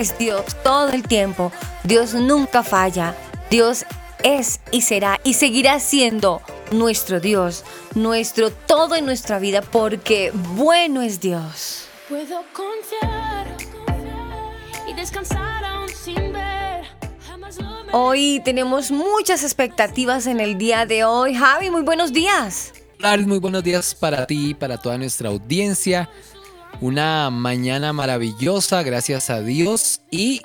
Es Dios todo el tiempo. Dios nunca falla. Dios es y será y seguirá siendo nuestro Dios, nuestro todo en nuestra vida, porque bueno es Dios. Puedo confiar y descansar aún sin ver. Hoy tenemos muchas expectativas en el día de hoy. Javi, muy buenos días. Muy buenos días para ti, para toda nuestra audiencia. Una mañana maravillosa, gracias a Dios. Y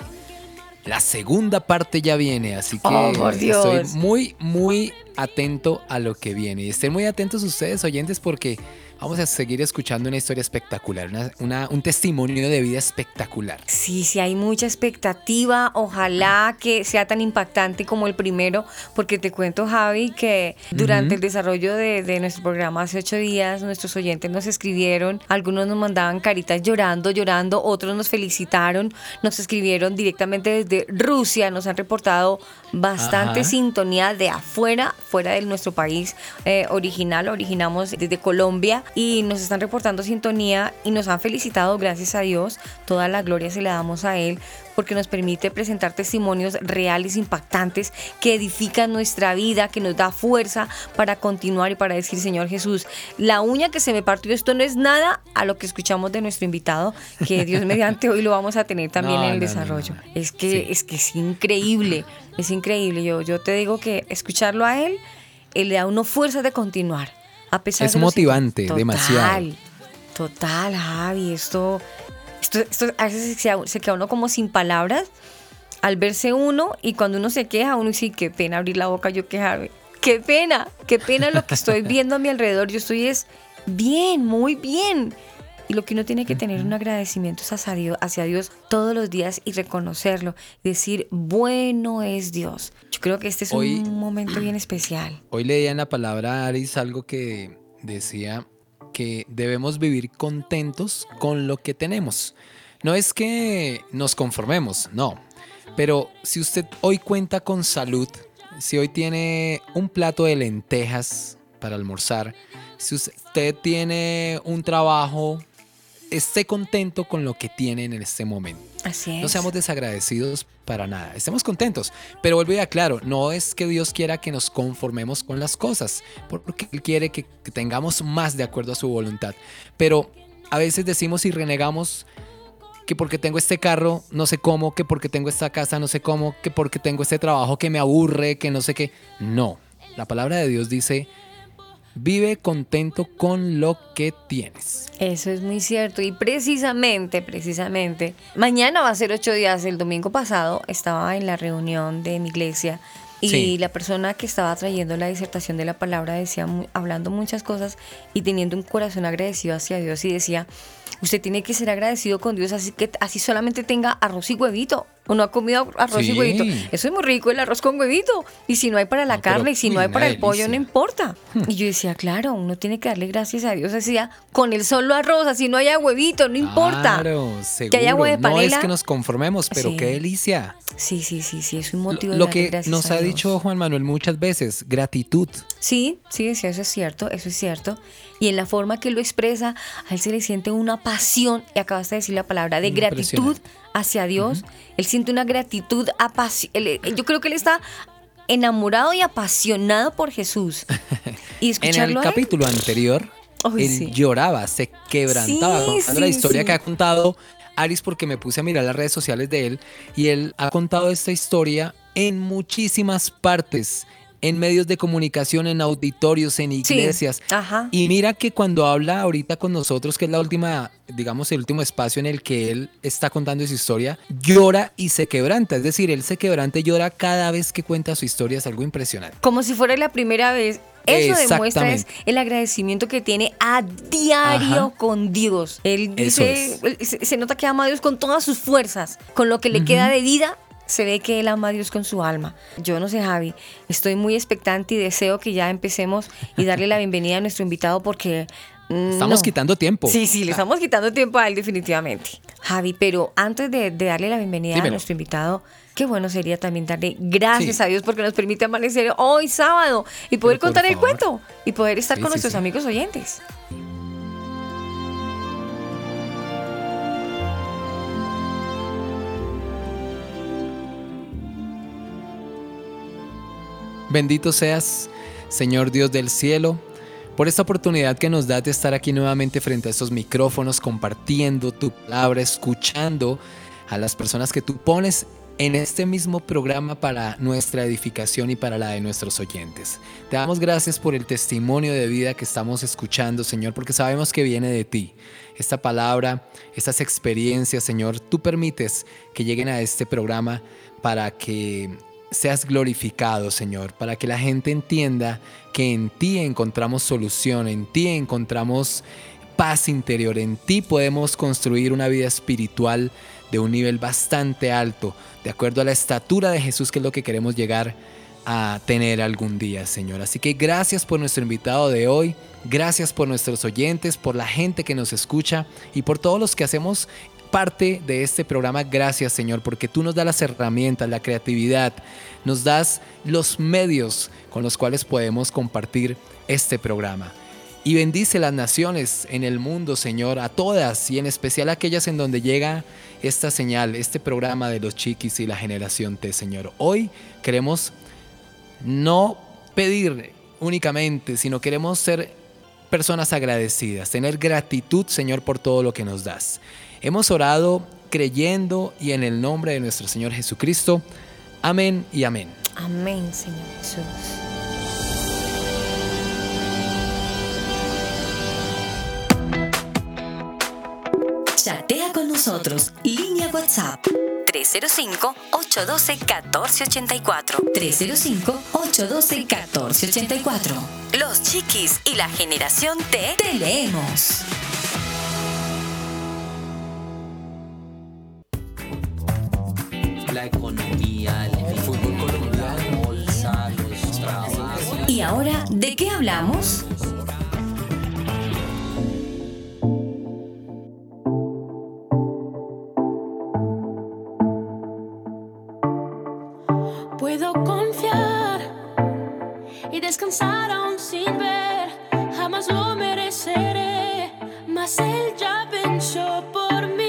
la segunda parte ya viene, así que oh, estoy muy, muy atento a lo que viene. Y estén muy atentos ustedes, oyentes, porque Vamos a seguir escuchando una historia espectacular, una, un testimonio de vida espectacular. Sí, sí, hay mucha expectativa. Ojalá que sea tan impactante como el primero, porque te cuento, Javi, que durante el desarrollo de, de, nuestro programa hace ocho días, nuestros oyentes nos escribieron, algunos nos mandaban caritas llorando, llorando, otros nos felicitaron, nos escribieron directamente desde Rusia, nos han reportado bastante sintonía de afuera, fuera de nuestro país eh, original, originamos desde Colombia y nos están reportando sintonía y nos han felicitado, gracias a Dios, toda la gloria se la damos a Él porque nos permite presentar testimonios reales, impactantes, que edifican nuestra vida, que nos da fuerza para continuar y para decir, Señor Jesús, la uña que se me partió, esto no es nada a lo que escuchamos de nuestro invitado, que Dios mediante hoy lo vamos a tener también en el desarrollo. es, que, es que es increíble, es increíble. Yo, yo te digo que escucharlo a Él, Él le da uno fuerza de continuar es motivante, demasiado. Total, Javi, esto, esto, esto a veces se, queda uno como sin palabras al verse uno y cuando uno se queja, uno dice, qué pena abrir la boca, yo quejarme. Qué pena, qué pena lo que estoy viendo a mi alrededor. Yo estoy es bien, muy bien. Y lo que uno tiene que tener un agradecimiento es hacia Dios, hacia Dios todos los días y reconocerlo. Decir, bueno es Dios. Yo creo que este es un momento bien especial. Hoy leía en la palabra Aris algo que decía que debemos vivir contentos con lo que tenemos. No es que nos conformemos, no. Pero si usted hoy cuenta con salud, si hoy tiene un plato de lentejas para almorzar, si usted tiene un trabajo esté contento con lo que tienen en este momento. Así es. No seamos desagradecidos para nada. Estemos contentos. Pero vuelvo a claro, no es que Dios quiera que nos conformemos con las cosas, porque Él quiere que, tengamos más de acuerdo a su voluntad. Pero a veces decimos y renegamos que porque tengo este carro no sé cómo, que porque tengo esta casa no sé cómo, que porque tengo este trabajo que me aburre, que no sé qué. No, la palabra de Dios dice, Vive contento con lo que tienes. Eso es muy cierto. Y precisamente, precisamente, mañana va a ser ocho días. El domingo pasado estaba en la reunión de mi iglesia y la persona que estaba trayendo la disertación de la palabra decía, hablando muchas cosas y teniendo un corazón agradecido hacia Dios y decía, usted tiene que ser agradecido con Dios, así que así solamente tenga arroz y huevito. Uno ha comido arroz y huevito. Eso es muy rico, el arroz con huevito. Y si no hay para la No, carne, y si no hay para el pollo, no importa. Y yo decía, claro, uno tiene que darle gracias a Dios así sea, con el solo arroz, así no haya huevito, no importa. Claro, Que haya agua de seguro. No es panela. que nos conformemos, pero Sí. qué delicia. Sí, sí, sí, sí, es un Lo, motivo de lo darle que gracias nos a ha Dios. dicho Juan Manuel muchas veces, gratitud. Sí, sí, sí, eso es cierto, eso es cierto. Y en la forma que lo expresa, a él se le siente una pasión, y acabas de decir la palabra, de gratitud Impresionante. Hacia Dios. Él siente una gratitud apasionada. Yo creo que él está enamorado y apasionado por Jesús. Y En el escucharlo a él, capítulo anterior, él sí. lloraba, se quebrantaba Sí, contando la historia que ha contado Aris porque me puse a mirar las redes sociales de él y él ha contado esta historia en muchísimas partes, en medios de comunicación, en auditorios, en Sí, iglesias. ajá. Y mira que cuando habla ahorita con nosotros, que es la última, digamos, el último espacio en el que él está contando su historia, llora y se quebranta. Es decir, él se quebranta y llora cada vez que cuenta su historia. Es algo impresionante. como si fuera la primera vez. Eso demuestra es el agradecimiento que tiene a diario Ajá. con Dios. Él dice, es. él- se, se nota que ama a Dios con todas sus fuerzas, con lo que le queda de vida. Se ve que él ama a Dios con su alma. Yo no sé, Javi, estoy muy expectante y deseo que ya empecemos y darle la bienvenida a nuestro invitado porque... mm, Estamos no. quitando tiempo. Sí, sí, le estamos quitando tiempo a él definitivamente. Javi, pero antes de, de darle la bienvenida a nuestro invitado, qué bueno sería también darle gracias Sí. a Dios porque nos permite amanecer hoy sábado y poder Pero contar el cuento y poder estar Sí, con sí, nuestros amigos oyentes. Bendito seas, Señor Dios del cielo, por esta oportunidad que nos das de estar aquí nuevamente frente a estos micrófonos, compartiendo tu palabra, escuchando a las personas que tú pones en este mismo programa para nuestra edificación y para la de nuestros oyentes. Te damos gracias por el testimonio de vida que estamos escuchando, Señor, porque sabemos que viene de ti. Esta palabra, estas experiencias, Señor, tú permites que lleguen a este programa para que seas glorificado, Señor, para que la gente entienda que en ti encontramos solución, en ti encontramos paz interior, en ti podemos construir una vida espiritual de un nivel bastante alto, de acuerdo a la estatura de Jesús, que es lo que queremos llegar a tener algún día, Señor. Así que gracias por nuestro invitado de hoy, gracias por nuestros oyentes, por la gente que nos escucha y por todos los que hacemos parte de este programa. Gracias, Señor, porque tú nos das las herramientas, la creatividad, nos das los medios con los cuales podemos compartir este programa. Y bendice las naciones en el mundo, Señor, a todas y en especial aquellas en donde llega esta señal, este programa de los chiquis y la generación T, Señor. Hoy queremos no pedir únicamente, sino queremos ser personas agradecidas, tener gratitud, Señor, por todo lo que nos das. Hemos orado creyendo y en el nombre de nuestro Señor Jesucristo. Amén y amén. Amén, Señor Jesús. Chatea con nosotros. Línea WhatsApp 305-812-1484. 305-812-1484. Los chiquis y la generación T te leemos. La economía, el fútbol colombiano, bolsa, los trabajos. ¿Y ahora de qué hablamos? Puedo confiar y descansar aún sin ver, jamás lo mereceré, mas él ya pensó por mí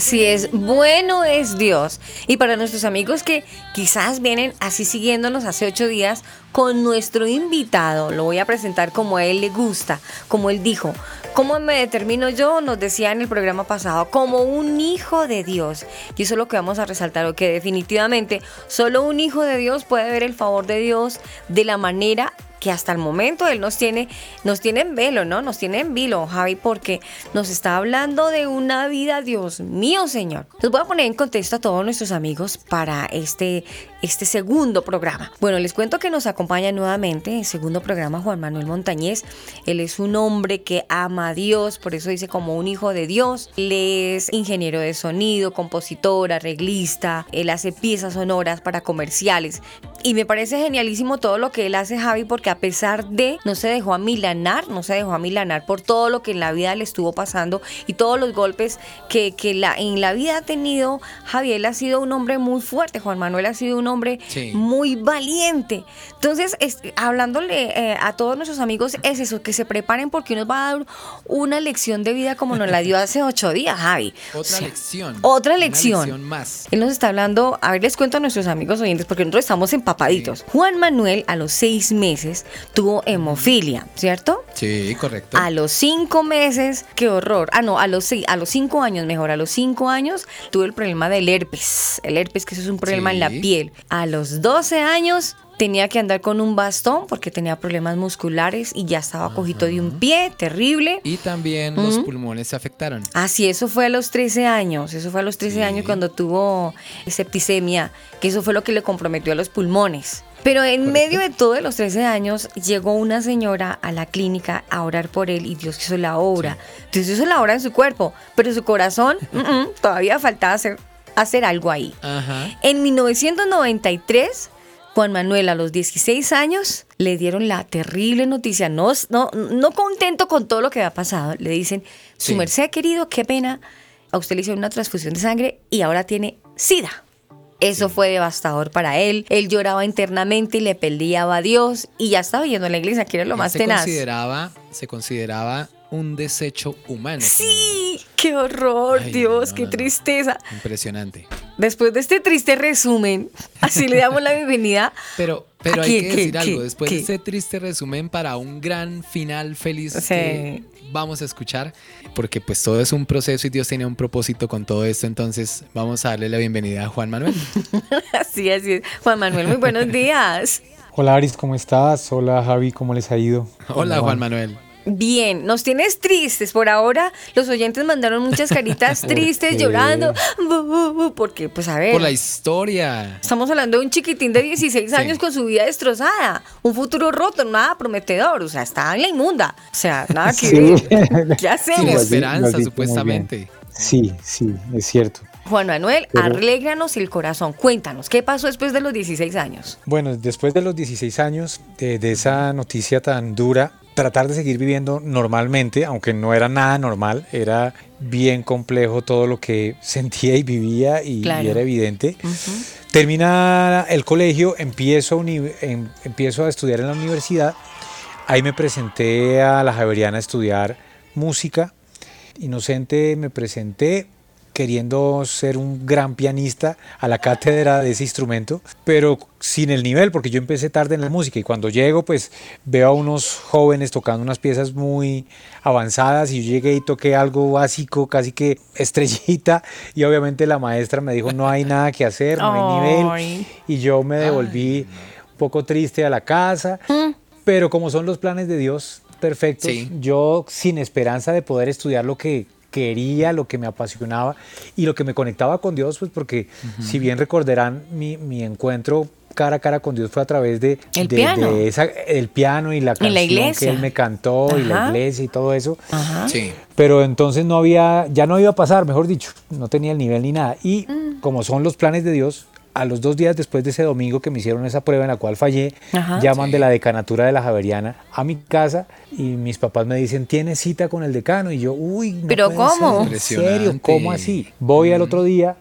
Así es, bueno es Dios. Y para nuestros amigos que quizás vienen así siguiéndonos hace ocho días, con nuestro invitado, lo voy a presentar como a él le gusta, como él dijo. ¿Cómo me determino yo? Nos decía en el programa pasado, como un hijo de Dios. Y eso es lo que vamos a resaltar, o que definitivamente solo un hijo de Dios puede ver el favor de Dios de la manera que hasta el momento él nos tiene, nos tiene en velo, ¿no? Nos tiene en vilo, Javi, porque nos está hablando de una vida, Dios mío, Señor. Les voy a poner en contexto a todos nuestros amigos para este, este segundo programa. Bueno, les cuento que nos acompaña nuevamente en segundo programa Juan Manuel Montañez. Él es un hombre que ama a Dios, por eso dice como un hijo de Dios. Él es ingeniero de sonido, compositor, arreglista, él hace piezas sonoras para comerciales. Y me parece genialísimo todo lo que él hace, Javi, porque a pesar de, no se dejó amilanar, no se dejó amilanar por todo lo que en la vida le estuvo pasando y todos los golpes que, que la, en la vida ha tenido. Javier ha sido un hombre muy fuerte, Juan Manuel ha sido un hombre Sí. muy valiente. Entonces, es- hablándole eh, a todos nuestros amigos, es eso, que se preparen porque nos va a dar una lección de vida como nos la dio hace ocho días, Javi. Otra O sea, lección. Otra lección. lección más. Él nos está hablando, a ver, les cuento a nuestros amigos oyentes, porque nosotros estamos empapaditos. Juan Manuel a los seis meses tuvo hemofilia, ¿cierto? Sí, correcto. A los cinco meses, qué horror. Ah, no, a los, seis- a los cinco años, mejor, a los cinco años tuvo el problema del herpes. El herpes, que eso es un problema en la piel. A los 12 años tenía que andar con un bastón porque tenía problemas musculares y ya estaba cojito de un pie, terrible. Y también los pulmones se afectaron. Así, eso fue a los 13 años. Eso fue a los 13 Sí. años cuando tuvo septicemia, que eso fue lo que le comprometió a los pulmones. Pero en medio de todo de los 13 años llegó una señora a la clínica a orar por él y Dios hizo la obra. Dios hizo la obra en su cuerpo, pero su corazón mm, mm, todavía faltaba hacer, hacer algo ahí. Ajá. En 1993, Juan Manuel a los 16 años le dieron la terrible noticia, no, no, no contento con todo lo que había pasado, le dicen, su Sí. merced querido, qué pena, a usted le hicieron una transfusión de sangre y ahora tiene SIDA. Eso fue devastador para él. Él lloraba internamente y le peleaba a Dios y ya estaba yendo a la iglesia, que era lo Él más se tenaz. consideraba, se consideraba un desecho humano. Sí, qué horror, Ay, Dios, no, qué no, no. tristeza. Impresionante. Después de este triste resumen, así le damos la bienvenida. Pero, pero ¿A hay qué, que decir qué, algo. Después de este triste resumen para un gran final feliz Sí. que vamos a escuchar, porque pues todo es un proceso y Dios tiene un propósito con todo esto. Entonces vamos a darle la bienvenida a Juan Manuel. Así, así es. Juan Manuel, muy buenos días. Hola Aris, ¿cómo estás? Hola Javi, ¿cómo les ha ido? Hola ¿Cómo Juan? Manuel. Bien, nos tienes tristes. Por ahora, los oyentes mandaron muchas caritas tristes, llorando. Porque, pues a ver. Por la historia. Estamos hablando de un chiquitín de 16 años con su vida destrozada, un futuro roto, nada prometedor, o sea, está en la inmunda. O sea, nada que Sí. ver. ¿Qué Sin hacemos? Lo esperanza, supuestamente. Sí, sí, es cierto. Juan Manuel, Pero- arréglanos el corazón. Cuéntanos, ¿qué pasó después de los 16 años? Bueno, después de los 16 años de, de esa noticia tan dura, tratar de seguir viviendo normalmente, aunque no era nada normal, era bien complejo todo lo que sentía y vivía y, y Claro. era evidente. Termina el colegio, empiezo, a em- empiezo a estudiar en la universidad. Ahí me presenté a la Javeriana a estudiar música. Inocente me presenté queriendo ser un gran pianista a la cátedra de ese instrumento, pero sin el nivel, porque yo empecé tarde en la música y cuando llego pues veo a unos jóvenes tocando unas piezas muy avanzadas y yo llegué y toqué algo básico, casi que estrellita y obviamente la maestra me dijo no hay nada que hacer, no hay nivel y yo me devolví un poco triste a la casa, pero como son los planes de Dios perfectos, Sí. yo sin esperanza de poder estudiar lo que quería, lo que me apasionaba y lo que me conectaba con Dios, pues porque si bien recordarán mi, mi encuentro cara a cara con Dios fue a través de, El de- piano. de esa- el piano y la canción la iglesia. que él me cantó y la iglesia y todo eso. Ajá. Sí. Pero entonces no había, ya no iba a pasar, mejor dicho, no tenía el nivel ni nada. Y Mm. como son los planes de Dios, a los dos días después de ese domingo que me hicieron esa prueba en la cual fallé, Ajá. llaman Sí. de la decanatura de la Javeriana a mi casa y mis papás me dicen, ¿tienes cita con el decano? Y yo, uy, no ¿Pero puede cómo? ser, ¿En serio? ¿Cómo así? Voy al otro día,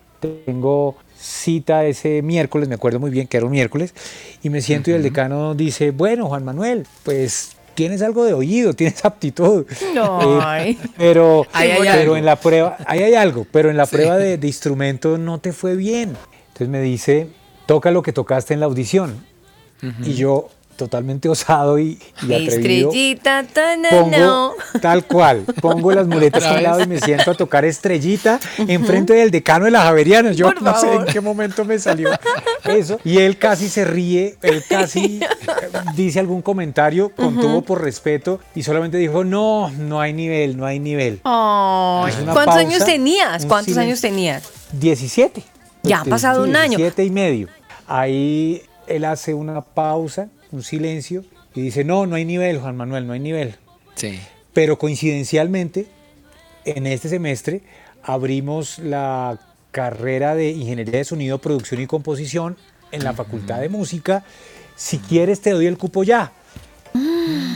tengo cita ese miércoles, me acuerdo muy bien que era un miércoles, y me siento y el decano dice, bueno, Juan Manuel, pues tienes algo de oído, tienes aptitud. No. Eh, pero Ahí hay pero algo. en la prueba, ahí hay algo, pero en la prueba de, de instrumento no te fue bien. Entonces me dice, toca lo que tocaste en la audición. Y yo, totalmente osado y, y atrevido, Estrellita, ta, na, pongo no. tal cual, pongo las muletas Otra a un lado y me siento a tocar estrellita enfrente del decano de las Javerianas. Yo Por no sé en qué momento me salió eso. Y él casi se ríe, él casi dice algún comentario, contuvo por respeto y solamente dijo, no, no hay nivel, no hay nivel. Una ¿Cuántos pausa, años tenías? ¿Cuántos años tenías? 17. Ya ha pasado un año. 17 y medio. Ahí él hace una pausa, un silencio y dice, no, no hay nivel, Juan Manuel, no hay nivel. Sí. Pero coincidencialmente, en este semestre abrimos la carrera de Ingeniería de Sonido, Producción y Composición en la Facultad de Música. Si quieres, te doy el cupo ya.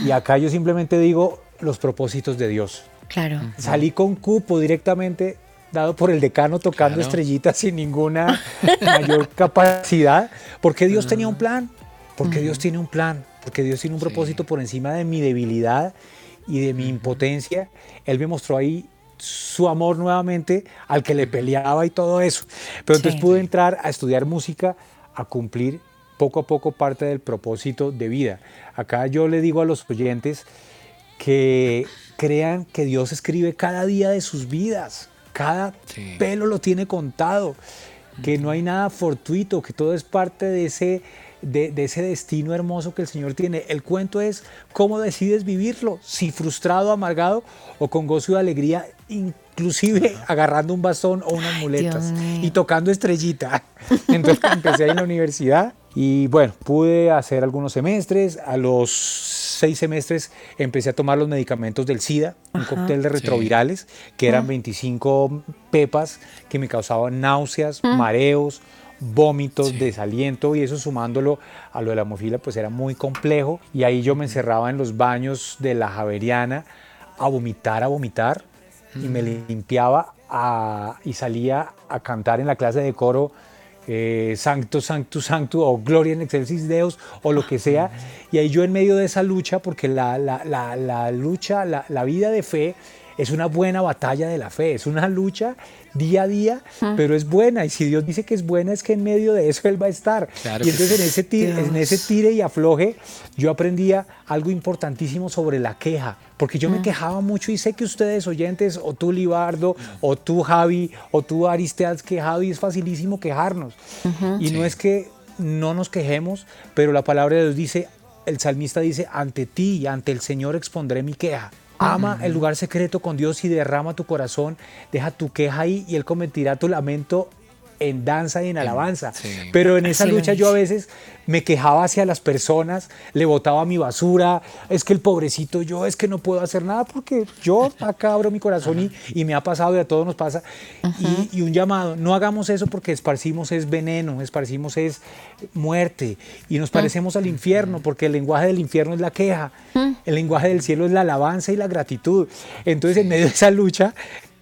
Y acá yo simplemente digo los propósitos de Dios. Claro. Salí con cupo directamente dado por el decano tocando Claro. estrellitas sin ninguna mayor capacidad, porque Dios tenía un plan, porque Dios tiene un plan, porque Dios tiene un propósito por encima de mi debilidad y de mi impotencia. Él me mostró ahí su amor nuevamente al que le peleaba y todo eso. Pero entonces Sí. pude entrar a estudiar música, a cumplir poco a poco parte del propósito de vida. Acá yo le digo a los oyentes, que crean que Dios escribe cada día de sus vidas, cada Sí. pelo lo tiene contado, que no hay nada fortuito, que todo es parte de ese, de, de ese destino hermoso que el Señor tiene. El cuento es cómo decides vivirlo, si frustrado, amargado o con gozo y alegría, inclusive agarrando un bastón o unas muletas y tocando estrellita. Entonces empecé ahí en la universidad y bueno, pude hacer algunos semestres. A los seis semestres empecé a tomar los medicamentos del SIDA, un cóctel de retrovirales, que eran 25 pepas que me causaban náuseas, mareos, vómitos, desaliento y eso sumándolo a lo de la hemofilia pues era muy complejo y ahí yo me encerraba en los baños de la Javeriana a vomitar, a vomitar y me limpiaba a- y salía a cantar en la clase de coro eh, Sancto, Sancto, Sancto o Gloria en Excelsis Deus o lo que sea. Y ahí yo en medio de esa lucha, porque la, la- la- la lucha, la, la vida de fe es una buena batalla de la fe, es una lucha día a día, pero es buena. Y si Dios dice que es buena, es que en medio de eso Él va a estar. Claro y entonces sí. en ese, tire, en ese tire y afloje, yo aprendía algo importantísimo sobre la queja, porque yo me quejaba mucho y sé que ustedes oyentes, o tú Libardo, o tú Javi, o tú Aris te has quejado y es facilísimo quejarnos. Y no es que no nos quejemos, pero la palabra de Dios dice, el salmista dice, ante ti y ante el Señor expondré mi queja. Ama el lugar secreto con Dios y derrama tu corazón, deja tu queja ahí y Él convertirá tu lamento en danza y en alabanza. sí. Pero en esa Así lucha yo a veces me quejaba hacia las personas, le botaba mi basura, es que el pobrecito yo, es que no puedo hacer nada porque yo acá abro mi corazón y, y me ha pasado y a todos nos pasa. y, y un llamado, no hagamos eso porque esparcimos es veneno, esparcimos es muerte y nos parecemos al infierno porque el lenguaje del infierno es la queja, el lenguaje del cielo es la alabanza y la gratitud. Entonces en medio de esa lucha,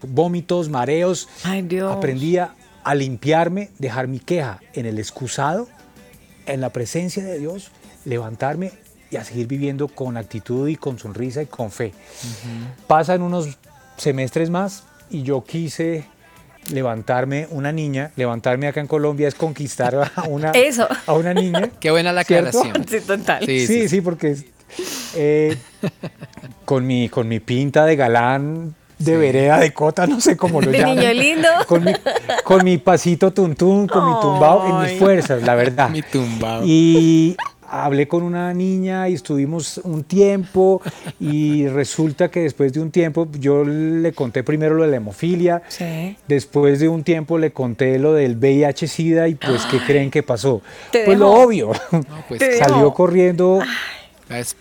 vómitos, mareos, Ay, Dios. aprendía a limpiarme, dejar mi queja en el excusado, en la presencia de Dios, levantarme y a seguir viviendo con actitud y con sonrisa y con fe. Pasan unos semestres más y yo quise levantarme una niña, levantarme acá en Colombia es conquistar a una, Eso. a una niña. Qué buena la ¿Cierto? aclaración. Sí, total. Sí, Sí, sí, porque eh, con, mi, con mi pinta de galán, de vereda, de cota, no sé cómo lo De llaman. niño lindo. Con mi, con mi pasito tuntún, con mi tumbao en mis fuerzas, la verdad. Mi tumbao. Y hablé con una niña y estuvimos un tiempo y resulta que después de un tiempo yo le conté primero lo de la hemofilia, Sí. después de un tiempo le conté lo del VIH-Sida y pues ¿qué creen que pasó? Pues lo obvio, No, pues, Te salió dejó. corriendo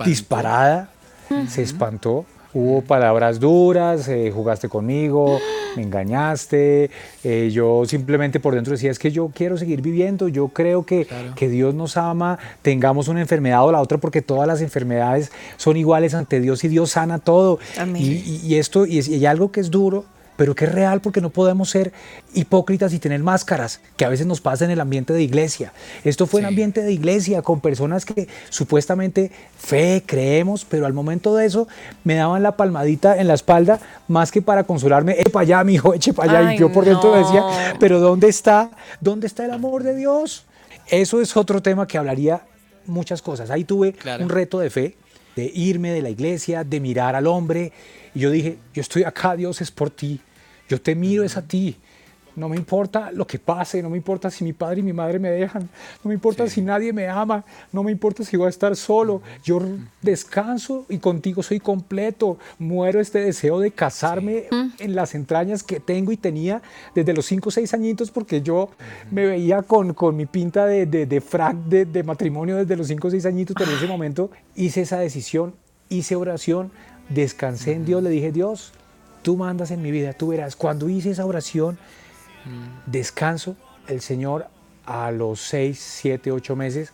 disparada, se espantó. Hubo palabras duras, eh, jugaste conmigo, me engañaste. eh, yo simplemente por dentro decía, es que yo quiero seguir viviendo, yo creo que, que Dios nos ama, tengamos una enfermedad o la otra, porque todas las enfermedades son iguales ante Dios y Dios sana todo. Amén. Y, y- y esto, y, y algo que es duro, pero que es real porque no podemos ser hipócritas y tener máscaras, que a veces nos pasa en el ambiente de iglesia. Esto fue en Sí. ambiente de iglesia, con personas que supuestamente fe, creemos, pero al momento de eso me daban la palmadita en la espalda más que para consolarme, eche para allá, mijo, eche para allá. Ay, y yo por dentro no. decía, pero ¿dónde está? ¿Dónde está el amor de Dios? Eso es otro tema que hablaría muchas cosas. Ahí tuve Claro. un reto de fe, de irme de la iglesia, de mirar al hombre. Y yo dije, yo estoy acá, Dios es por ti. Yo te miro, es a ti. No me importa lo que pase, no me importa si mi padre y mi madre me dejan, no me importa si nadie me ama, no me importa si voy a estar solo. Yo descanso y contigo soy completo. Muero este deseo de casarme en las entrañas que tengo y tenía desde los 5 o 6 añitos porque yo me veía con, con mi pinta de, de, de frac de, de matrimonio desde los 5 o 6 añitos, pero en ese momento hice esa decisión, hice oración, descansé en Dios, le dije, Dios, tú mandas en mi vida, tú verás. Cuando hice esa oración, descanso, el Señor a los 6, 7, 8 meses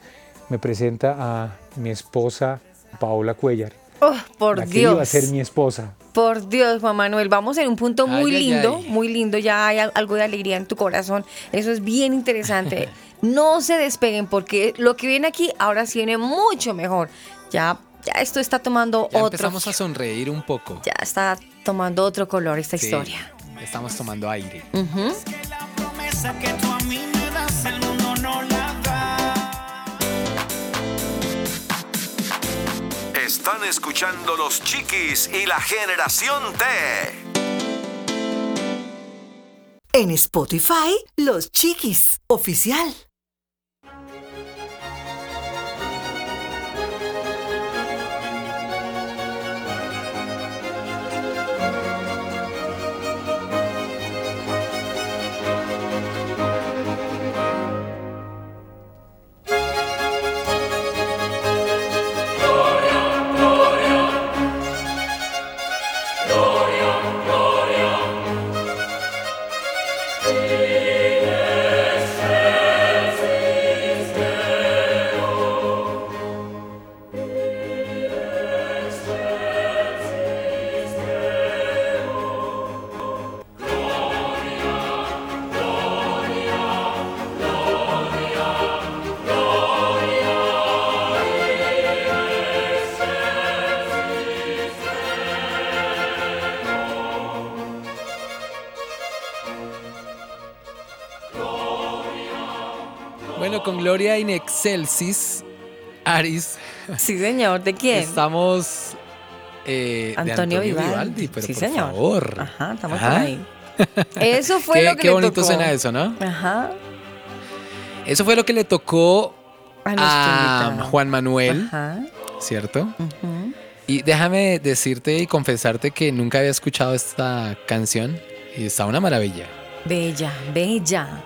me presenta a mi esposa Paola Cuellar, Oh, por la que iba a Dios. ser mi esposa. Por Dios, Juan Manuel, vamos en un punto muy ay, lindo, ay. muy lindo, ya hay al- algo de alegría en tu corazón, eso es bien interesante. No se despeguen porque lo que viene aquí ahora sí viene mucho mejor. Ya, ya esto está tomando Ya otro, empezamos a sonreír un poco. ya está tomando otro color esta Sí, historia. Estamos tomando aire. Ujú. La promesa que tú a mí me das, el mundo no la da. Están escuchando los chiquis y la generación T. En Spotify, Los Chiquis, oficial. Con Gloria in Excelsis, Aris, Sí, señor, ¿de quién? estamos eh, de Antonio, Antonio Vivaldi. Vivaldi, pero sí, por señor. favor. Ajá, estamos Ajá. por ahí. Eso fue Qué, lo que qué le bonito tocó. suena eso, ¿no? Ajá. Eso fue lo que le tocó A. Juan Manuel, Ajá. ¿cierto? Y déjame decirte y confesarte que nunca había escuchado esta canción y está una maravilla. Bella, bella.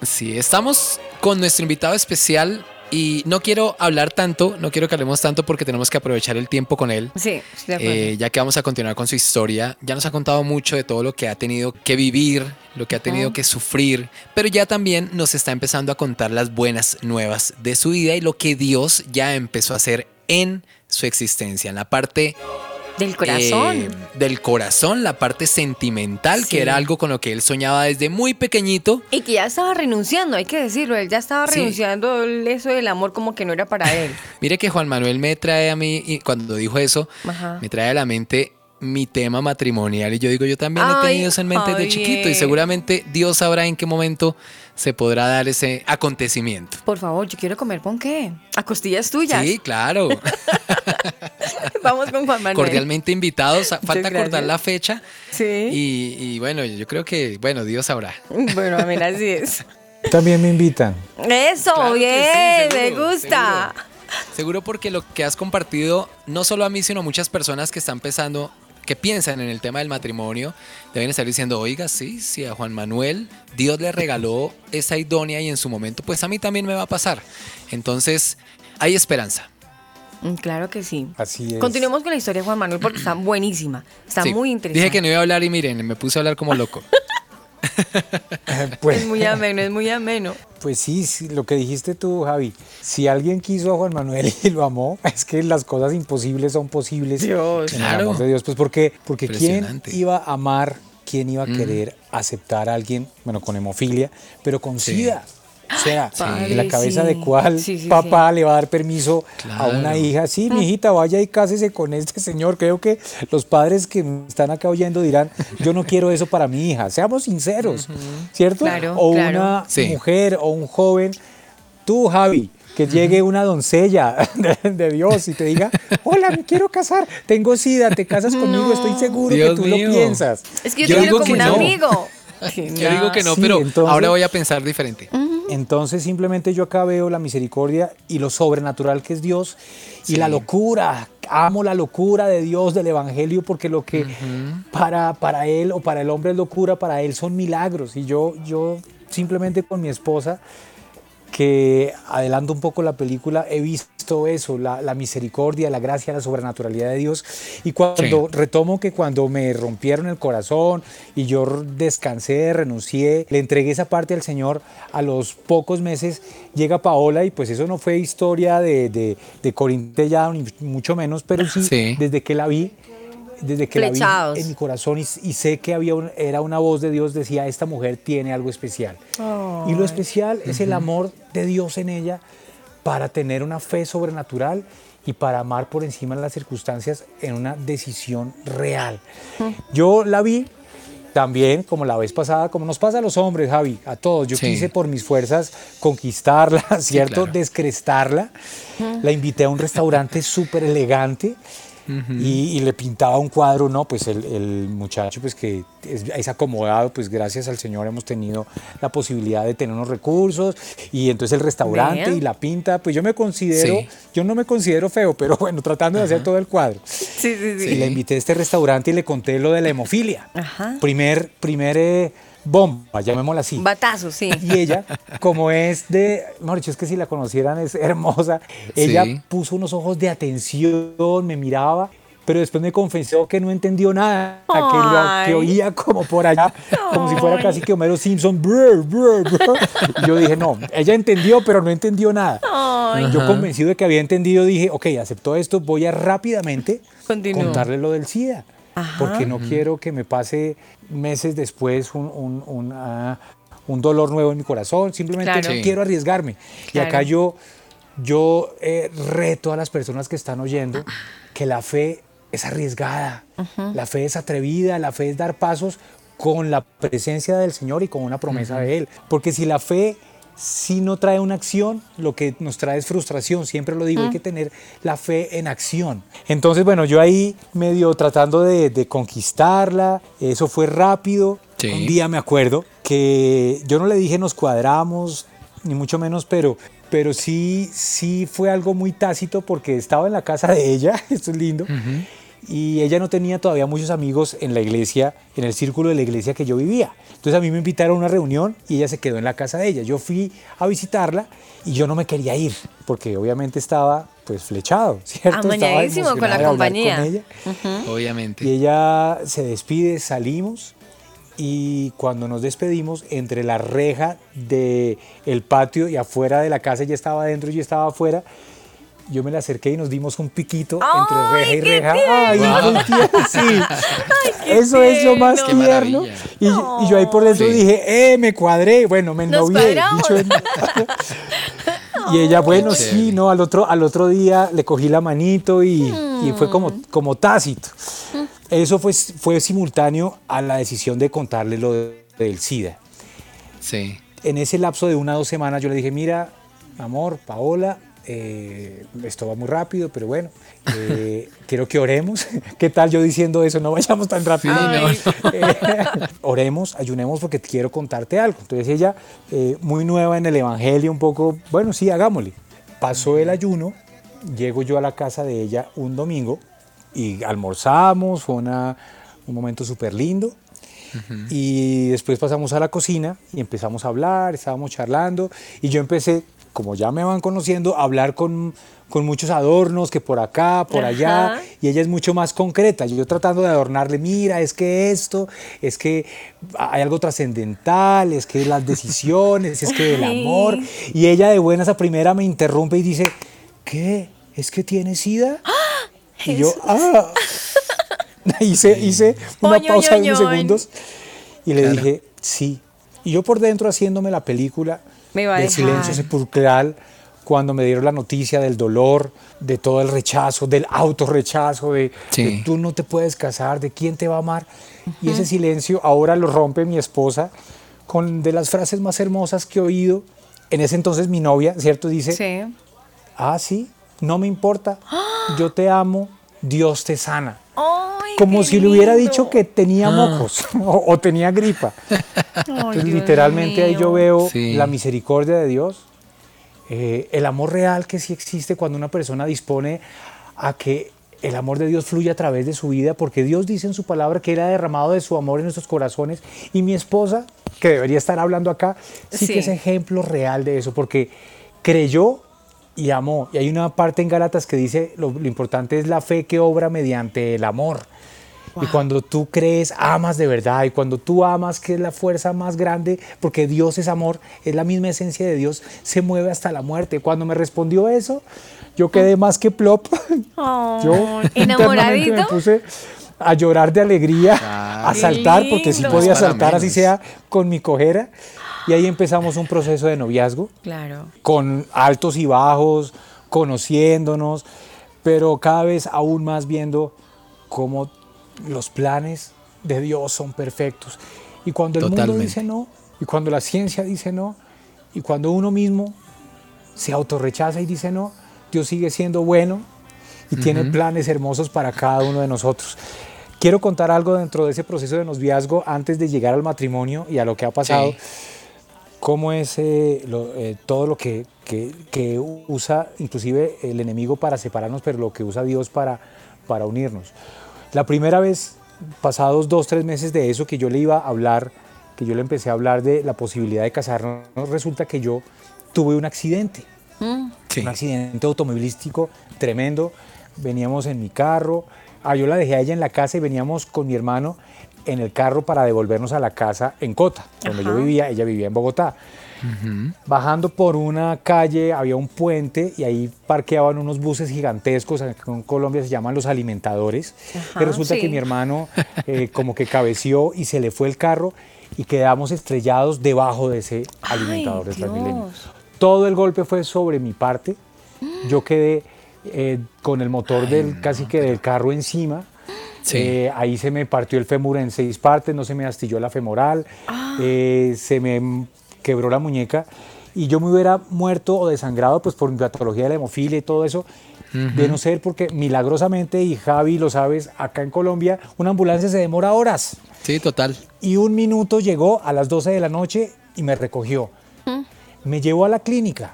Sí, estamos con nuestro invitado especial y no quiero hablar tanto, no quiero que hablemos tanto porque tenemos que aprovechar el tiempo con él. Sí, de acuerdo. Eh, ya que vamos a continuar con su historia, ya nos ha contado mucho de todo lo que ha tenido que vivir, lo que ha tenido que sufrir, pero ya también nos está empezando a contar las buenas nuevas de su vida y lo que Dios ya empezó a hacer en su existencia, en la parte Del corazón. eh, del corazón, la parte sentimental, Sí. que era algo con lo que él soñaba desde muy pequeñito. Y que ya estaba renunciando, hay que decirlo, él ya estaba Sí. renunciando eso del amor como que no era para él. Mire que Juan Manuel me trae a mí, y cuando dijo eso, Ajá. me trae a la mente mi tema matrimonial y yo digo, yo también he Ay, tenido eso en mente de chiquito y seguramente Dios sabrá en qué momento se podrá dar ese acontecimiento. Por favor, yo quiero comer ponqué. A costillas tuyas. Sí, claro. Vamos con Juan Manuel. Cordialmente invitados. Falta acordar la fecha Sí. y, y bueno, yo creo que, bueno, Dios sabrá. Bueno, a ver, así es. También me invitan. Eso, Claro bien, sí, me seguro, gusta. Seguro porque lo que has compartido, no solo a mí, sino a muchas personas que están pensando, que piensan en el tema del matrimonio, deben estar diciendo, oiga, sí, sí, a Juan Manuel Dios le regaló esa idónea y en su momento, pues a mí también me va a pasar. Entonces, hay esperanza. Mm, Claro que sí. Así es. Continuemos con la historia de Juan Manuel porque está buenísima. Está Sí, muy interesante. Dije que no iba a hablar y miren, me puse a hablar como loco. Pues, Es muy ameno, es muy ameno. pues sí, sí, lo que dijiste tú, Javi. Si alguien quiso a Juan Manuel y lo amó, es que las cosas imposibles son posibles. Dios. en el amor de Dios. Pues porque, porque ¿quién iba a amar, quién iba a querer aceptar a alguien, bueno, con hemofilia, pero con Sí. SIDA. O sea, Padre, en la cabeza de cuál Sí, sí, papá le va a dar permiso a una hija. Sí, mi hijita, vaya y cásese con este señor. Creo que los padres que me están acá oyendo dirán, yo no quiero eso para mi hija. Seamos sinceros, ¿cierto? Claro, o claro. una Sí. mujer o un joven, tú, Javi, que llegue una doncella de, de Dios y te diga, hola, me quiero casar, tengo sida, te casas conmigo, estoy seguro Dios que tú mío. lo piensas. Es que yo, Yo te quiero digo como que un no. amigo. Yo digo que no, Sí, pero entonces- ahora voy a pensar diferente. Entonces simplemente yo acá veo la misericordia y lo sobrenatural que es Dios y la locura. Amo la locura de Dios, del Evangelio, porque lo que para, para Él o para el hombre es locura, para Él son milagros. Y yo, yo simplemente con mi esposa, que adelanto un poco la película, he visto eso, la, la misericordia, la gracia, la sobrenaturalidad de Dios. Y cuando retomo que cuando me rompieron el corazón y yo descansé, renuncié, le entregué esa parte al Señor, a los pocos meses llega Paola y pues eso no fue historia de, de, de Corintellado, ni mucho menos, pero sí, Sí. desde que la vi, desde que Flechados. la vi en mi corazón y, y sé que había un- era una voz de Dios, decía, esta mujer tiene algo especial. Y lo especial es el amor de Dios en ella para tener una fe sobrenatural y para amar por encima de las circunstancias en una decisión real. Yo la vi también, como la vez pasada, como nos pasa a los hombres, Javi, a todos. Yo Sí. quise por mis fuerzas conquistarla, ¿cierto? claro. Descrestarla. La invité a un restaurante súper elegante. Y, y le pintaba un cuadro, no, pues el, el muchacho pues que es, es acomodado, pues gracias al Señor hemos tenido la posibilidad de tener unos recursos y entonces el restaurante y la pinta, pues yo me considero, Sí. yo no me considero feo, pero bueno, tratando de hacer todo el cuadro. Sí, sí, sí. Y la invité a este restaurante y le conté lo de la hemofilia. Ajá. Primer, primer eh, bomba, llamémosla así. Batazo, sí. Y ella, como es de, mejor dicho, es que si la conocieran es hermosa, ella Sí. puso unos ojos de atención, me miraba, pero después me confesó que no entendió nada, que, lo- que oía como por allá, como si fuera casi que Homero Simpson. brr, brr, brr. Y yo dije, no, ella entendió, pero no entendió nada. Yo convencido de que había entendido, dije, ok, aceptó esto, voy a rápidamente Continúa. contarle lo del SIDA. Ajá. Porque no quiero que me pase meses después un, un- un, ah, un dolor nuevo en mi corazón. Simplemente Claro. no Sí. quiero arriesgarme. Y acá yo, yo eh, reto a las personas que están oyendo que la fe es arriesgada, la fe es atrevida, la fe es dar pasos con la presencia del Señor y con una promesa de Él. Porque si la fe si no trae una acción, lo que nos trae es frustración. Siempre lo digo, hay que tener la fe en acción. Entonces, bueno, yo ahí medio tratando de, de conquistarla, eso fue rápido. Sí. Un día me acuerdo que yo no le dije nos cuadramos, ni mucho menos, pero, pero sí, sí fue algo muy tácito porque estaba en la casa de ella, esto es lindo, y ella no tenía todavía muchos amigos en la iglesia, en el círculo de la iglesia que yo vivía. Entonces a mí me invitaron a una reunión y ella se quedó en la casa de ella. Yo fui a visitarla y yo no me quería ir porque obviamente estaba pues flechado, ¿cierto? Amañadísimo con la compañía. con ella. Obviamente. Y ella se despide, salimos y cuando nos despedimos, entre la reja del el patio y afuera de la casa, ella estaba adentro y yo estaba afuera. Yo me la acerqué y nos dimos un piquito entre reja y reja. ¡Ay, muy tierno! Sí. Eso es lo más Qué tierno. Y, y yo ahí por dentro Sí. dije, ¡eh, me cuadré! Bueno, me en- y ella, bueno, sí, chévere. no, al otro, al otro día le cogí la manito y, y fue como, como tácito. Eso fue, fue simultáneo a la decisión de contarle lo de- del SIDA. Sí. En ese lapso de una o dos semanas yo le dije, mira, amor, Paola, eh, esto va muy rápido, pero bueno, eh, quiero que oremos. ¿Qué tal yo diciendo eso? No vayamos tan rápido. Eh, oremos, ayunemos porque quiero contarte algo. Entonces ella, eh, muy nueva en el Evangelio, un poco, bueno, sí, hagámosle. Pasó el ayuno, llego yo a la casa de ella un domingo y almorzamos, fue una- un momento súper lindo. Y después pasamos a la cocina y empezamos a hablar, estábamos charlando y yo empecé, como ya me van conociendo, hablar con, con muchos adornos, que por acá, por allá, Ajá. y ella es mucho más concreta. Yo tratando de adornarle, mira, es que esto, es que hay algo trascendental, es que las decisiones, es que el amor. Y ella de buenas a primera me interrumpe y dice, ¿qué? ¿Es que tiene sida? Y yo, ah. hice, hice una Oño, pausa de unos oño. segundos y le Claro. dije, sí. Y yo por dentro haciéndome la película Me va a del dejar. silencio sepulcral, cuando me dieron la noticia del dolor, de todo el rechazo, del autorrechazo, de, Sí. de tú no te puedes casar, de quién te va a amar. Y ese silencio ahora lo rompe mi esposa con de las frases más hermosas que he oído. En ese entonces mi novia, ¿cierto? Dice, Sí. ah, sí, no me importa, yo te amo, Dios te sana. Ay, Como si le hubiera dicho que tenía mocos o, o tenía gripa. Entonces, literalmente ahí yo veo Sí. la misericordia de Dios, eh, el amor real que sí existe cuando una persona dispone a que el amor de Dios fluya a través de su vida, porque Dios dice en su palabra que Él ha derramado de su amor en nuestros corazones. Y mi esposa, que debería estar hablando acá, sí, Sí. que es ejemplo real de eso, porque creyó y amó. Y hay una parte en Gálatas que dice, lo, lo importante es la fe que obra mediante el amor. Y cuando tú crees, amas de verdad. Y cuando tú amas, que es la fuerza más grande, porque Dios es amor, es la misma esencia de Dios, se mueve hasta la muerte. Cuando me respondió eso, yo quedé más que plop. Ay, yo internamente me enamoradito. puse a llorar de alegría, a Qué saltar, porque sí lindo. podía saltar, así sea con mi cojera. Y ahí empezamos un proceso de noviazgo Claro. con altos y bajos, conociéndonos, pero cada vez aún más viendo cómo los planes de Dios son perfectos. Y cuando el mundo Totalmente. dice no, y cuando la ciencia dice no, y cuando uno mismo se autorrechaza y dice no, Dios sigue siendo bueno y tiene planes hermosos para cada uno de nosotros. Quiero contar algo dentro de ese proceso de noviazgo antes de llegar al matrimonio y a lo que ha pasado Sí. Cómo es eh, lo- eh, todo lo que, que- que usa inclusive el enemigo para separarnos, pero lo que usa Dios para, para unirnos. La primera vez, pasados dos, tres meses de eso, que yo le iba a hablar, que yo le empecé a hablar de la posibilidad de casarnos, resulta que yo tuve un accidente, Sí. un accidente automovilístico tremendo. Veníamos en mi carro, ah, yo la dejé a ella en la casa y veníamos con mi hermano en el carro para devolvernos a la casa en Cota, donde yo Ajá. vivía, ella vivía en Bogotá. Bajando por una calle había un puente y ahí parqueaban unos buses gigantescos, acá en Colombia se llaman los alimentadores. Ajá, y resulta sí. que mi hermano eh, como que cabeció y se le fue el carro y quedamos estrellados debajo de ese Ay, alimentador de Transmilenio. Todo el golpe fue sobre mi parte. Yo quedé eh, con el motor del casi que del carro encima. Sí. Eh, ahí se me partió el fémur en seis partes, no se me astilló la femoral, eh, se me quebró la muñeca y yo me hubiera muerto o desangrado pues por mi patología de la hemofilia y todo eso, de no ser porque milagrosamente, y Javi lo sabes, acá en Colombia una ambulancia se demora horas Sí, total. y un minuto llegó a las 12 de la noche y me recogió. Me llevó a la clínica.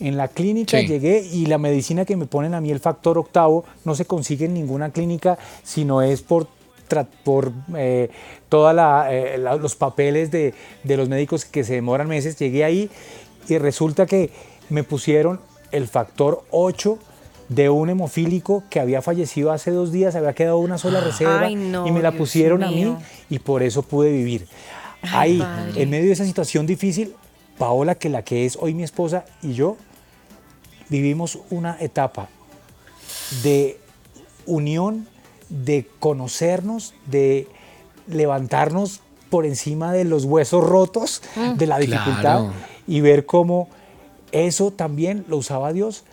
En la clínica Sí. llegué y la medicina que me ponen a mí, el factor octavo, no se consigue en ninguna clínica, sino es por, por eh, todos los papeles de, de los médicos que se demoran meses. Llegué ahí y resulta que me pusieron el factor 8 de un hemofílico que había fallecido hace dos días, había quedado una sola reserva Ay, no, y me la Dios pusieron a mí y por eso pude vivir. Ay, Ahí, en medio de esa situación difícil, Paola, que la que es hoy mi esposa, y yo vivimos una etapa de unión, de conocernos, de levantarnos por encima de los huesos rotos, de la dificultad, Claro. y ver cómo eso también lo usaba Dios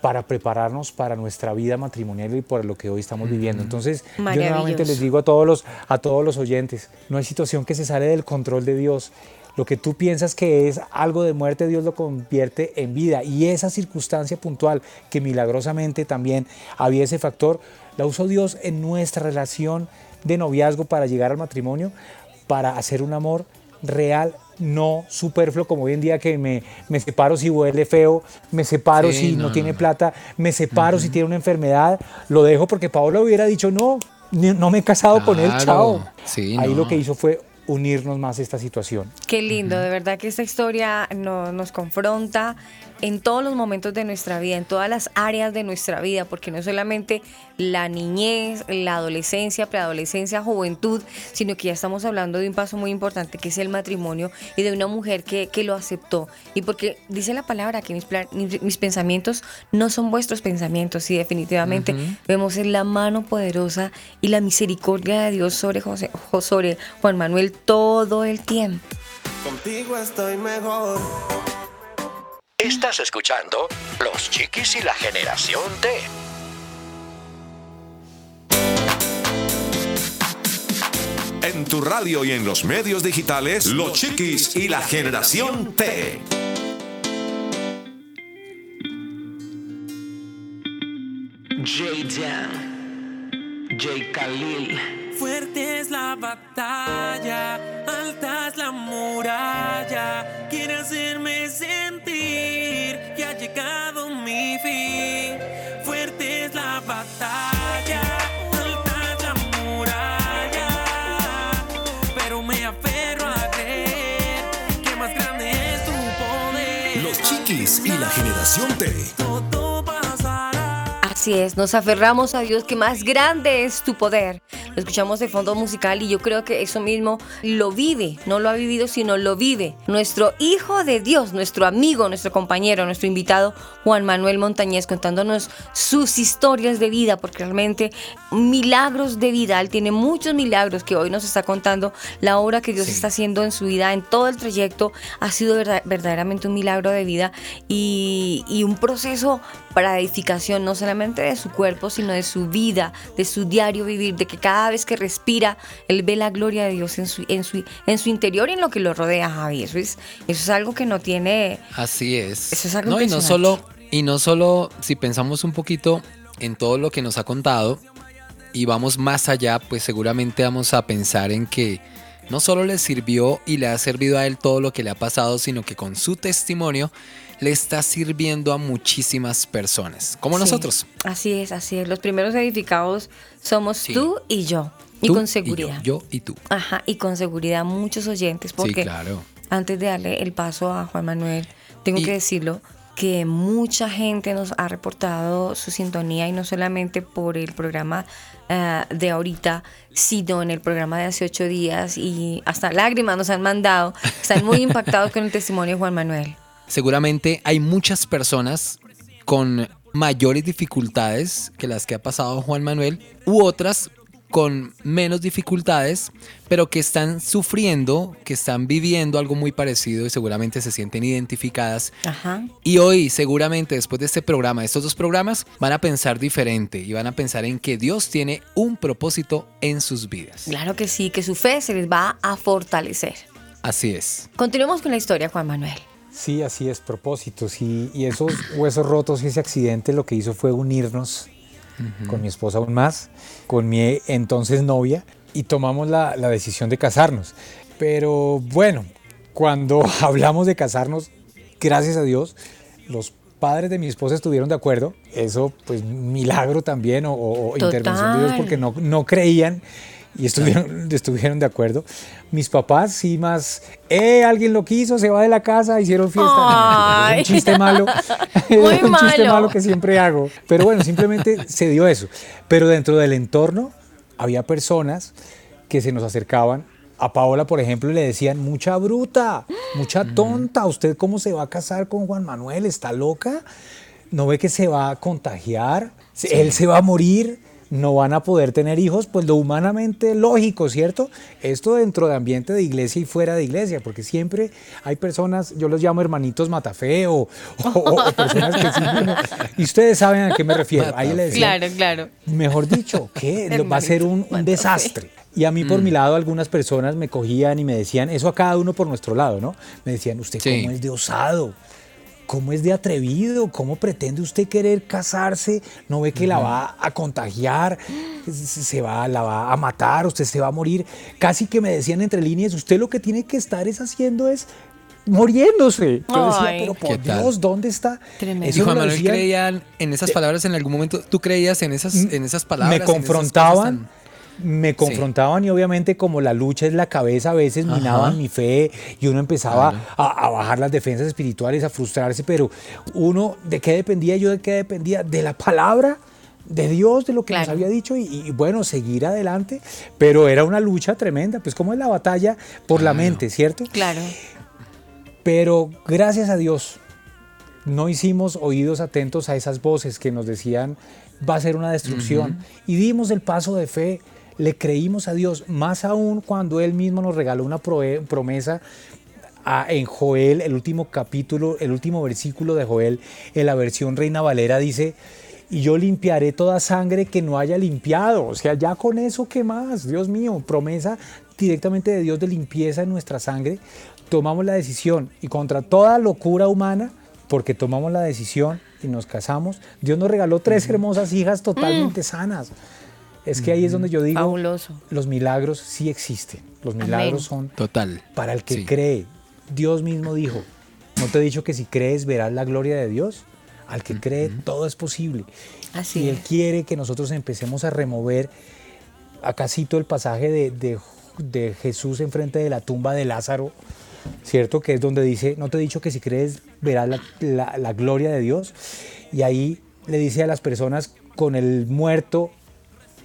para prepararnos para nuestra vida matrimonial y para lo que hoy estamos viviendo. Entonces, yo nuevamente les digo a todos los a todos los oyentes, no hay situación que se sale del control de Dios. Lo que tú piensas que es algo de muerte, Dios lo convierte en vida. Y esa circunstancia puntual, que milagrosamente también había ese factor, la usó Dios en nuestra relación de noviazgo para llegar al matrimonio, para hacer un amor real, no superfluo, como hoy en día que me, me separo si huele feo, me separo Sí, si no, no, tiene no. plata, me separo si tiene una enfermedad, lo dejo porque Paola hubiera dicho, no, no me he casado con él, chao. Sí, Ahí no. lo que hizo fue unirnos más a esta situación. Qué lindo, de verdad que esta historia no- nos confronta en todos los momentos de nuestra vida, en todas las áreas de nuestra vida, porque no solamente la niñez, la adolescencia, preadolescencia, juventud, sino que ya estamos hablando de un paso muy importante que es el matrimonio y de una mujer que, que lo aceptó. Y porque dice la palabra que mis, pensamientos no son vuestros pensamientos y definitivamente vemos en la mano poderosa y la misericordia de Dios sobre, José, jo- sobre Juan Manuel todo el tiempo. Contigo estoy mejor. Estás escuchando Los Chiquis y la Generación T. En tu radio y en los medios digitales, Los Chiquis y la Generación T. J Dan, J Khalil. Fuerte es la batalla, alta es la muralla. Quiere hacerme sentir que ha llegado mi fin. Fuerte es la batalla, alta es la muralla. Pero me aferro a creer que más grande es tu poder. Los Chiquis y la Generación T. Todo. Así es, nos aferramos a Dios que más grande es tu poder. Lo escuchamos de fondo musical y yo creo que eso mismo lo vive, no lo ha vivido, sino lo vive. Nuestro hijo de Dios, nuestro amigo, nuestro compañero, nuestro invitado Juan Manuel Montañez contándonos sus historias de vida, porque realmente milagros de vida, él tiene muchos milagros que hoy nos está contando. La obra que Dios está haciendo en su vida, en todo el trayecto, ha sido verda- verdaderamente un milagro de vida y, y un proceso para edificación no solamente de su cuerpo, sino de su vida, de su diario vivir, de que cada vez que respira, él ve la gloria de Dios en su, en su, en su interior y en lo que lo rodea, Javi. Eso es, eso es algo que no tiene... Así es. Eso es algo no, y no solo, y no solo si pensamos un poquito en todo lo que nos ha contado y vamos más allá, pues seguramente vamos a pensar en que no solo le sirvió y le ha servido a él todo lo que le ha pasado, sino que con su testimonio le está sirviendo a muchísimas personas, como Sí, nosotros. Así es, así es. Los primeros edificados somos Sí. tú y yo. Y Tú con seguridad. yo y tú. Ajá, y con seguridad muchos oyentes, porque Sí, claro. antes de darle el paso a Juan Manuel, tengo Y- que decirlo que mucha gente nos ha reportado su sintonía y no solamente por el programa ah, de ahorita, sino en el programa de hace ocho días y hasta lágrimas nos han mandado. Están muy impactados con el testimonio de Juan Manuel. Seguramente hay muchas personas con mayores dificultades que las que ha pasado Juan Manuel u otras con menos dificultades, pero que están sufriendo, que están viviendo algo muy parecido y seguramente se sienten identificadas. Ajá. Y hoy, seguramente, después de este programa, de estos dos programas, van a pensar diferente y van a pensar en que Dios tiene un propósito en sus vidas. Claro que sí, que su fe se les va a fortalecer. Así es. Continuemos con la historia, Juan Manuel. Sí, así es, propósitos. Y, y esos huesos rotos y ese accidente lo que hizo fue unirnos con mi esposa aún más, con mi entonces novia, y tomamos la, la decisión de casarnos. Pero bueno, cuando hablamos de casarnos, gracias a Dios, los padres de mi esposa estuvieron de acuerdo. Eso, pues, milagro también, o, o- intervención de Dios, porque no, no creían y estuvieron, estuvieron de acuerdo. Mis papás sí más, eh, alguien lo quiso, se va de la casa, hicieron fiesta. No, Ay. es un chiste malo. Muy es un chiste malo. malo que siempre hago. Pero bueno, simplemente se dio eso. Pero dentro del entorno había personas que se nos acercaban. A Paola, por ejemplo, y le decían, mucha bruta, mucha tonta, ¿usted cómo se va a casar con Juan Manuel? ¿Está loca? ¿No ve que se va a contagiar? ¿Él se va a morir? No van a poder tener hijos, pues lo humanamente lógico, ¿cierto? Esto dentro de ambiente de iglesia y fuera de iglesia, porque siempre hay personas, yo los llamo hermanitos matafé o, o- o personas que sí, bueno, y ustedes saben a qué me refiero. Ahí le decía, Claro, claro. mejor dicho, que va a ser un, un desastre. Y a mí por mi lado algunas personas me cogían y me decían, eso a cada uno por nuestro lado, ¿no? Me decían, usted Sí. cómo es de osado, cómo es de atrevido, cómo pretende usted querer casarse, no ve que la va a contagiar, se va, la va a matar, usted se va a morir. Casi que me decían entre líneas, usted lo que tiene que estar es haciendo es muriéndose. Yo decía, Ay. pero ¿Qué por tal? Dios, ¿dónde está? Tremendo. Y Juan Manuel decían- creía en esas palabras en algún momento. ¿Tú creías en esas, en esas palabras? me en esas cosas confrontaban, tan- me confrontaban y obviamente como la lucha es la cabeza, a veces Ajá. minaban mi fe y uno empezaba Claro. a, a bajar las defensas espirituales, a frustrarse, pero uno, ¿de qué dependía? Yo de qué dependía? De la palabra de Dios, de lo que nos había dicho y, y, bueno, seguir adelante, pero era una lucha tremenda, pues como es la batalla por la mente, ¿cierto? Claro. Pero gracias a Dios no hicimos oídos atentos a esas voces que nos decían va a ser una destrucción y dimos el paso de fe, le creímos a Dios, más aún cuando Él mismo nos regaló una promesa a- en Joel, el último capítulo, el último versículo de Joel, en la versión Reina Valera dice, y yo limpiaré toda sangre que no haya limpiado. O sea, ya con eso, ¿qué más? Dios mío, promesa directamente de Dios de limpieza en nuestra sangre. Tomamos la decisión y contra toda locura humana, porque tomamos la decisión y nos casamos, Dios nos regaló tres hermosas hijas totalmente sanas. Es que ahí es donde yo digo, Fabuloso. los milagros sí existen. Los milagros son Total. para el que Sí. cree. Dios mismo dijo, ¿no te he dicho que si crees verás la gloria de Dios? Al que cree todo es posible. Así y Él es. quiere que nosotros empecemos a remover, acá cito el pasaje de, de- de Jesús enfrente de la tumba de Lázaro, ¿cierto? Que es donde dice, ¿no te he dicho que si crees verás la, la- la gloria de Dios? Y ahí le dice a las personas con el muerto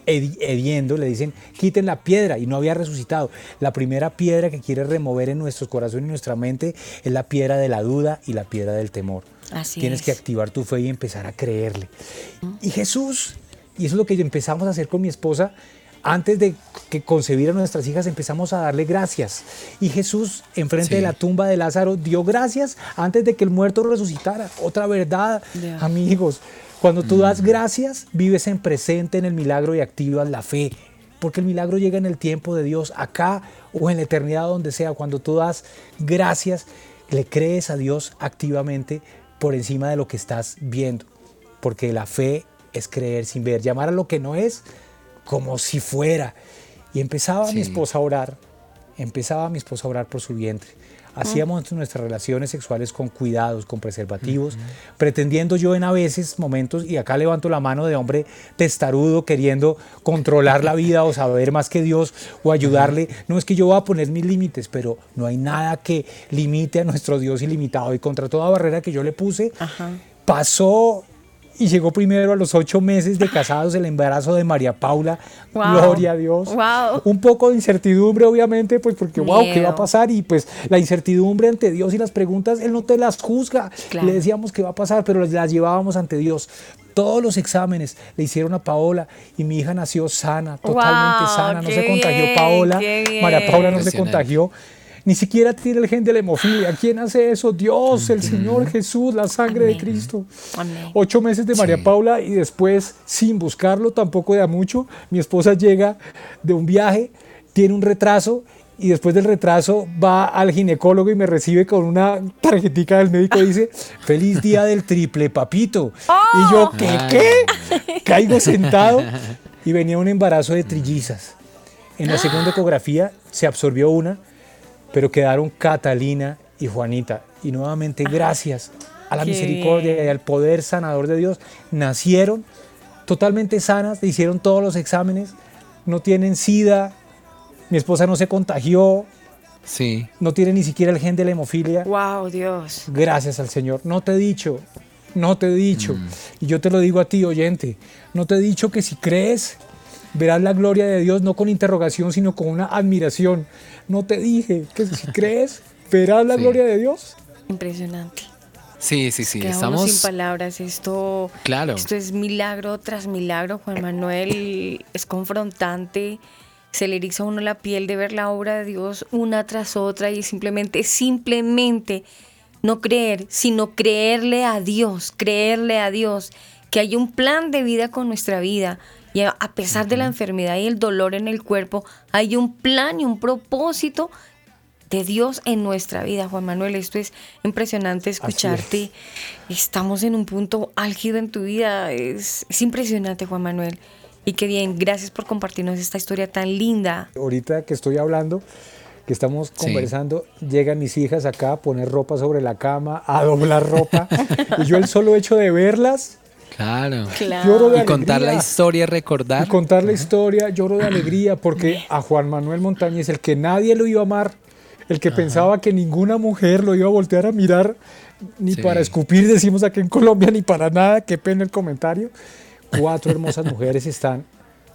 hediendo, le dicen, quiten la piedra y no había resucitado. La primera piedra que quiere remover en nuestros corazones y nuestra mente es la piedra de la duda y la piedra del temor. Así Tienes es. que activar tu fe y empezar a creerle. Y Jesús, y eso es lo que empezamos a hacer con mi esposa, antes de que concebiera nuestras hijas empezamos a darle gracias. Y Jesús, enfrente Sí. de la tumba de Lázaro, dio gracias antes de que el muerto resucitara. Otra verdad, Ya. amigos. Cuando tú das gracias, vives en presente en el milagro y activas la fe. Porque el milagro llega en el tiempo de Dios, acá o en la eternidad, donde sea. Cuando tú das gracias, le crees a Dios activamente por encima de lo que estás viendo. Porque la fe es creer sin ver, llamar a lo que no es como si fuera. Y empezaba mi esposa a orar, empezaba mi esposa a orar por su vientre. Hacíamos nuestras relaciones sexuales con cuidados, con preservativos, pretendiendo yo en a veces momentos, y acá levanto la mano de hombre testarudo, queriendo controlar la vida o saber más que Dios o ayudarle. No es que yo voy a poner mis límites, pero no hay nada que limite a nuestro Dios ilimitado. Y contra toda barrera que yo le puse, Ajá. pasó y llegó primero a los ocho meses de casados el embarazo de María Paula. Wow. Gloria a Dios. Wow. Un poco de incertidumbre, obviamente, pues porque, wow, ¿qué va a pasar? Y pues la incertidumbre ante Dios y las preguntas, Él no te las juzga. Claro. Le decíamos qué va a pasar, pero las llevábamos ante Dios. Todos los exámenes le hicieron a Paola y mi hija nació sana, totalmente Wow, sana. No se contagió Paola. María. Paula no se contagió. Ni siquiera tiene el gen de la hemofilia. ¿Quién hace eso? Dios, el Señor Jesús, la sangre de. Cristo. Amén. Ocho meses de María Sí. Paula y después, sin buscarlo, tampoco de a mucho, mi esposa llega de un viaje, tiene un retraso y después del retraso va al ginecólogo y me recibe con una tarjetica del médico y dice, feliz día del triple papito. Y yo, ¿qué? ¿Qué? Caigo sentado y venía un embarazo de trillizas. En la segunda ecografía se absorbió una, pero quedaron Catalina y Juanita. Y nuevamente, gracias a la qué misericordia y al poder sanador de Dios, nacieron totalmente sanas, le hicieron todos los exámenes, no tienen sida, mi esposa no se contagió, Sí. no tiene ni siquiera el gen de la hemofilia. Wow, Dios. Gracias al Señor. No te he dicho, no te he dicho. Y yo te lo digo a ti, oyente. No te he dicho que si crees, verás la gloria de Dios, no con interrogación, sino con una admiración. No te dije que si crees, verás la Sí. gloria de Dios. Impresionante. Sí, sí, sí. Quedamos Estamos. sin palabras. Esto, Claro. esto es milagro tras milagro. Juan Manuel es confrontante. Se le eriza a uno la piel de ver la obra de Dios una tras otra y simplemente, simplemente no creer, sino creerle a Dios, creerle a Dios que hay un plan de vida con nuestra vida. Y a pesar de la enfermedad y el dolor en el cuerpo, hay un plan y un propósito de Dios en nuestra vida, Juan Manuel. Esto es impresionante escucharte. Estamos en un punto álgido en tu vida. Es, es impresionante, Juan Manuel. Y qué bien, gracias por compartirnos esta historia tan linda. Ahorita que estoy hablando, que estamos Sí. conversando, llegan mis hijas acá a poner ropa sobre la cama, a doblar ropa. y yo el solo hecho de verlas, Claro. Lloro de y contar la historia, recordar. Y contar la historia, lloro de alegría porque a Juan Manuel Montañez, el que nadie lo iba a amar, el que pensaba que ninguna mujer lo iba a voltear a mirar, ni Sí. para escupir, decimos aquí en Colombia, ni para nada, qué pena el comentario. Cuatro hermosas mujeres están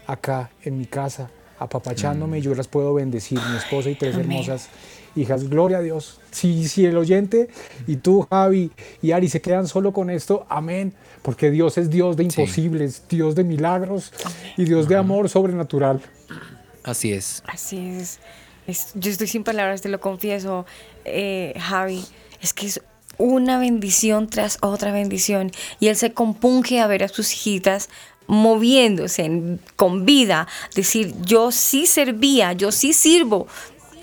acá en mi casa, apapachándome, y yo las puedo bendecir, mi esposa y tres Amén. hermosas hijas. Gloria a Dios. Si, si el oyente y tú, Javi y Ari, se quedan solo con esto, amén. Porque Dios es Dios de imposibles, Dios de milagros y Dios de amor sobrenatural. Así es. Así es. Es- Yo estoy sin palabras, te lo confieso, eh, Javi. Es que es una bendición tras otra bendición. Y él se compunge a ver a sus hijitas moviéndose en- con vida. Decir, yo sí servía, yo sí sirvo.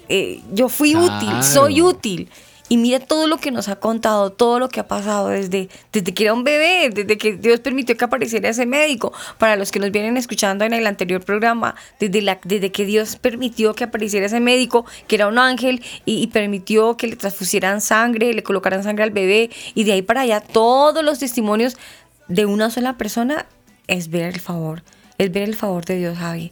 Eh, yo fui útil, soy Claro. útil. Y mira todo lo que nos ha contado, todo lo que ha pasado desde, desde que era un bebé, desde que Dios permitió que apareciera ese médico. Para los que nos vienen escuchando en el anterior programa, desde, la, desde que Dios permitió que apareciera ese médico, que era un ángel, y, y permitió que le transfusieran sangre, le colocaran sangre al bebé, y de ahí para allá todos los testimonios de una sola persona es ver el favor, es ver el favor de Dios, Javi.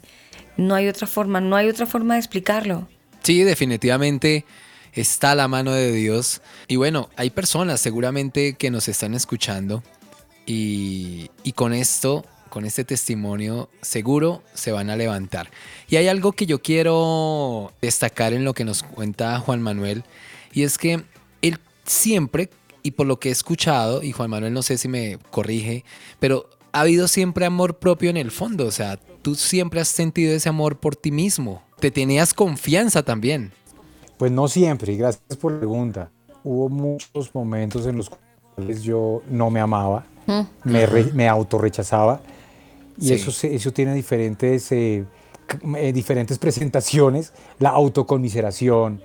No hay otra forma, no hay otra forma de explicarlo. Sí, definitivamente está la mano de Dios. Y bueno, hay personas seguramente que nos están escuchando y, y con esto, con este testimonio, seguro se van a levantar. Y hay algo que yo quiero destacar en lo que nos cuenta Juan Manuel, y es que él siempre, y por lo que he escuchado, y Juan Manuel no sé si me corrige, pero ha habido siempre amor propio en el fondo, o sea, tú siempre has sentido ese amor por ti mismo, te tenías confianza también. Pues no siempre, y gracias por la pregunta. Hubo muchos momentos en los cuales yo no me amaba, me, re- me autorrechazaba, y Sí. eso, se- eso tiene diferentes, eh, eh, diferentes presentaciones, la autoconmiseración,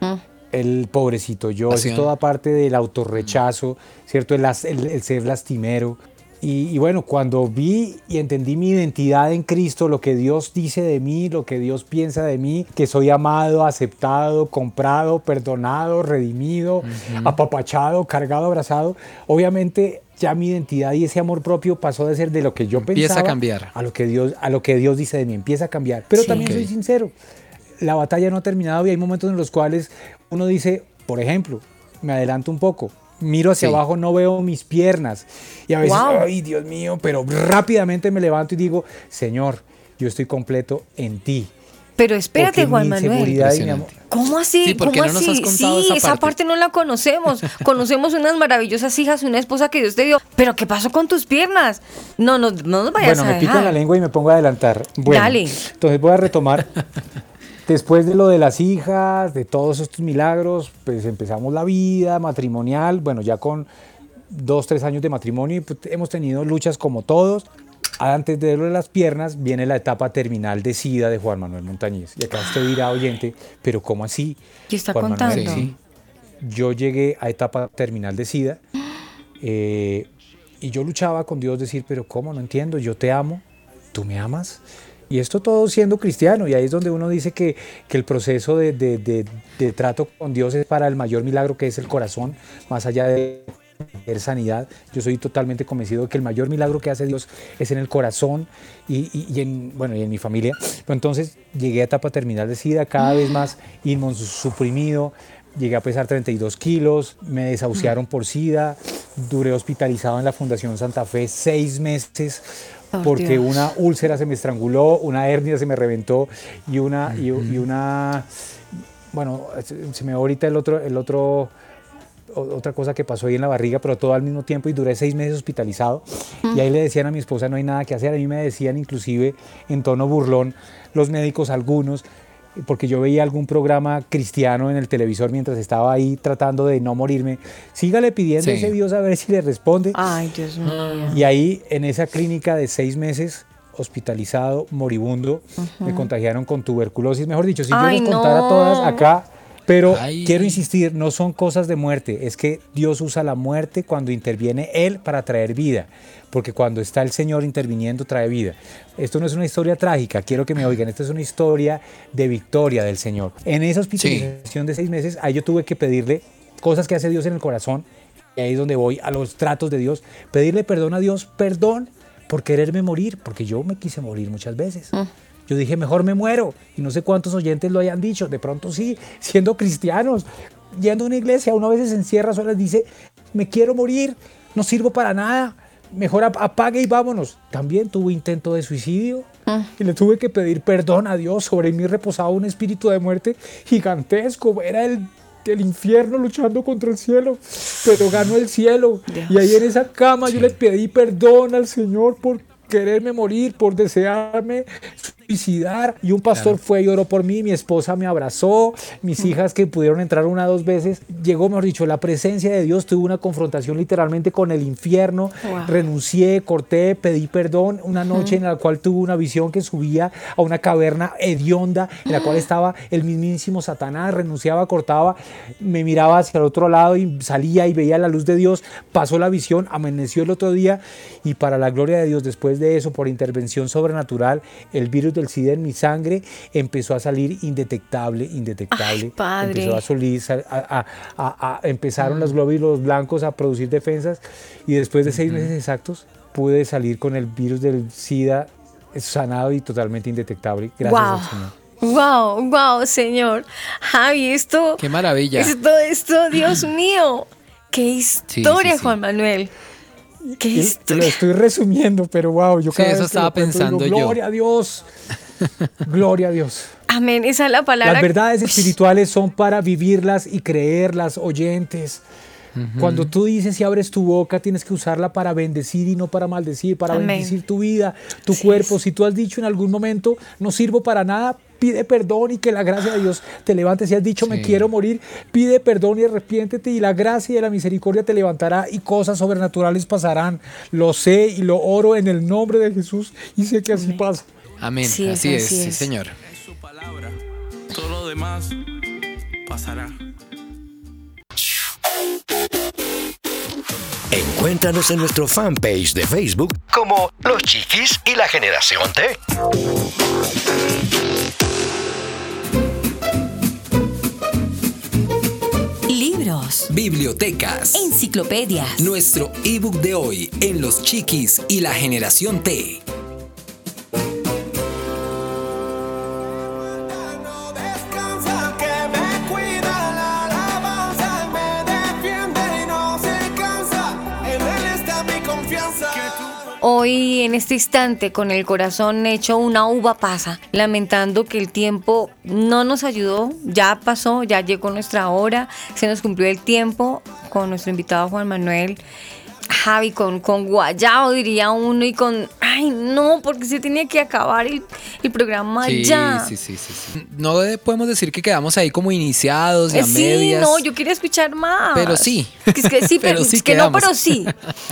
el pobrecito yo, es toda parte del autorrechazo, ¿cierto? El, as- el- el ser lastimero. Y, y bueno, cuando vi y entendí mi identidad en Cristo, lo que Dios dice de mí, lo que Dios piensa de mí, que soy amado, aceptado, comprado, perdonado, redimido, apapachado, cargado, abrazado, obviamente ya mi identidad y ese amor propio pasó de ser de lo que yo Empieza a pensaba cambiar. a lo que Dios, a lo que Dios dice de mí, empieza a cambiar. Pero Sí. también soy sincero, la batalla no ha terminado y hay momentos en los cuales uno dice, por ejemplo, me adelanto un poco, miro hacia Sí. abajo, no veo mis piernas y a veces, Wow. ay Dios mío, pero rápidamente me levanto y digo, Señor, yo estoy completo en ti. Pero espérate, Juan Manuel. ¿Cómo así? Sí, ¿por qué ¿Cómo no nos así? has contado sí, esa esa parte? parte no la conocemos. Conocemos unas maravillosas hijas, una esposa que Dios te dio. Pero ¿qué pasó con tus piernas? No, no, no nos vayas Bueno, a me pico en la lengua y me pongo a adelantar. Bueno, Dale. Entonces voy a retomar. Después de lo de las hijas, de todos estos milagros, pues empezamos la vida matrimonial. Bueno, ya con dos, tres años de matrimonio y pues, hemos tenido luchas como todos. Antes de lo de las piernas viene la etapa terminal de SIDA de Juan Manuel Montañez. Y acá usted dirá, oyente, pero ¿cómo así? ¿Qué está Juan Manuel, contando? sí. Yo llegué a etapa terminal de SIDA eh, y yo luchaba con Dios decir, pero ¿cómo? No entiendo, yo te amo, tú me amas. Y esto todo siendo cristiano, y ahí es donde uno dice que, que el proceso de, de- de- trato con Dios es para el mayor milagro que es el corazón, más allá de sanidad. Yo soy totalmente convencido de que el mayor milagro que hace Dios es en el corazón y, y- en, bueno, y en mi familia. Entonces llegué a etapa terminal de SIDA, cada vez más inmunosuprimido, llegué a pesar 32 kilos, me desahuciaron por SIDA, duré hospitalizado en la Fundación Santa Fe seis meses Por porque Dios. una úlcera se me estranguló, una hernia se me reventó y una, y, y una bueno, se me va ahorita el otro, el otro, otra cosa que pasó ahí en la barriga, pero todo al mismo tiempo y duré seis meses hospitalizado. Y ahí le decían a mi esposa, no hay nada que hacer. A mí me decían inclusive en tono burlón los médicos algunos, porque yo veía algún programa cristiano en el televisor mientras estaba ahí tratando de no morirme. Sígale pidiendo Sí. a ese Dios a ver si le responde. Ay, Dios mío. Y ahí, en esa clínica de seis meses, hospitalizado, moribundo, me contagiaron con tuberculosis. Mejor dicho, si Ay, yo les contara no. todas acá, pero Ay. quiero insistir, no son cosas de muerte, es que Dios usa la muerte cuando interviene Él para traer vida, porque cuando está el Señor interviniendo trae vida. Esto no es una historia trágica, quiero que me oigan, esta es una historia de victoria del Señor. En esa hospitalización de seis meses, ahí yo tuve que pedirle cosas que hace Dios en el corazón, y ahí es donde voy a los tratos de Dios, pedirle perdón a Dios, perdón por quererme morir, porque yo me quise morir muchas veces. Yo dije, mejor me muero. Y no sé cuántos oyentes lo hayan dicho. De pronto sí, siendo cristianos, yendo a una iglesia, uno a veces encierra solas, dice, me quiero morir, no sirvo para nada, mejor ap- apague y vámonos. También tuve intento de suicidio y le tuve que pedir perdón a Dios. Sobre mí reposaba un espíritu de muerte gigantesco. Era el, el infierno luchando contra el cielo, pero ganó el cielo. Y ahí en esa cama yo le pedí perdón al Señor por quererme morir, por desearme suicidar. Y un pastor fue y oró por mí, mi esposa me abrazó, mis hijas que pudieron entrar una o dos veces. Llegó, mejor dicho, la presencia de Dios. Tuve una confrontación literalmente con el infierno. Wow. Renuncié, corté, pedí perdón. Una noche en la cual tuve una visión que subía a una caverna hedionda, en la cual estaba el mismísimo Satanás. Renunciaba, cortaba, me miraba hacia el otro lado y salía y veía la luz de Dios. Pasó la visión, amaneció el otro día y para la gloria de Dios, después de eso, por intervención sobrenatural, el virus del SIDA en mi sangre empezó a salir indetectable, indetectable. padre. Empezó a salir, a- a- a- a- empezaron los glóbulos blancos a producir defensas y después de seis meses exactos pude salir con el virus del SIDA sanado y totalmente indetectable. Gracias Wow. al Señor. Wow, wow, señor. Javi, esto. Qué maravilla. Esto, esto, Dios mío. Qué historia, sí, sí. Juan Manuel. Qué Y historia. Lo estoy resumiendo, pero wow, yo Sí, cada eso que estaba digo, pensando yo. Gloria a Dios. Gloria a Dios. Amén. Esa es la palabra. Las verdades espirituales son para vivirlas y creerlas, oyentes. Cuando tú dices y abres tu boca, tienes que usarla para bendecir y no para maldecir, para Amén. bendecir tu vida, tu cuerpo. Si tú has dicho en algún momento, no sirvo para nada, pide perdón y que la gracia de Dios te levante. Si has dicho, me quiero morir, pide perdón y arrepiéntete y la gracia y la misericordia te levantará y cosas sobrenaturales pasarán. Lo sé y lo oro en el nombre de Jesús y sé que así pasa. Amén. Sí es, así es, sí, es. señor. Todo lo demás pasará. Encuéntranos en nuestro fanpage de Facebook como Los Chiquis y la Generación T. Libros, Bibliotecas. enciclopedias, Nuestro ebook de hoy en Los Chiquis y la Generación T. Hoy, en este instante, con el corazón hecho una uva pasa, lamentando que el tiempo no nos ayudó, ya pasó, ya llegó nuestra hora, se nos cumplió el tiempo con nuestro invitado Juan Manuel. Javi, con, con guayabo diría uno y con... Ay, no, porque se tenía que acabar el, el programa Sí, ya. sí, sí, sí, sí. No de- podemos decir que quedamos ahí como iniciados, ya Eh, sí, medias. no, yo quería escuchar más. Pero sí. Es que sí, pero, Pero sí es que no, pero sí.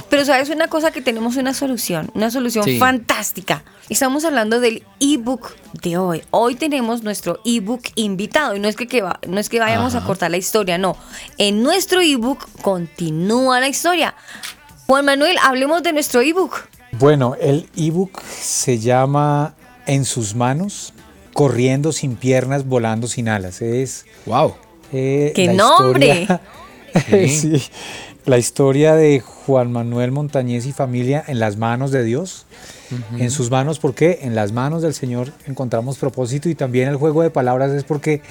Pero sabes una cosa que tenemos una solución, una solución Sí. fantástica. Estamos hablando del ebook de hoy. Hoy tenemos nuestro ebook invitado y no es que, que va- no es que vayamos a cortar la historia, no. En nuestro ebook continúa la historia. Juan Manuel, hablemos de nuestro ebook. Bueno, el ebook se llama En sus manos, corriendo sin piernas, volando sin alas. Es wow. ¡Qué nombre! Sí. sí, la historia de Juan Manuel Montañez y familia en las manos de Dios. En sus manos, ¿por qué? En las manos del Señor encontramos propósito y también el juego de palabras es porque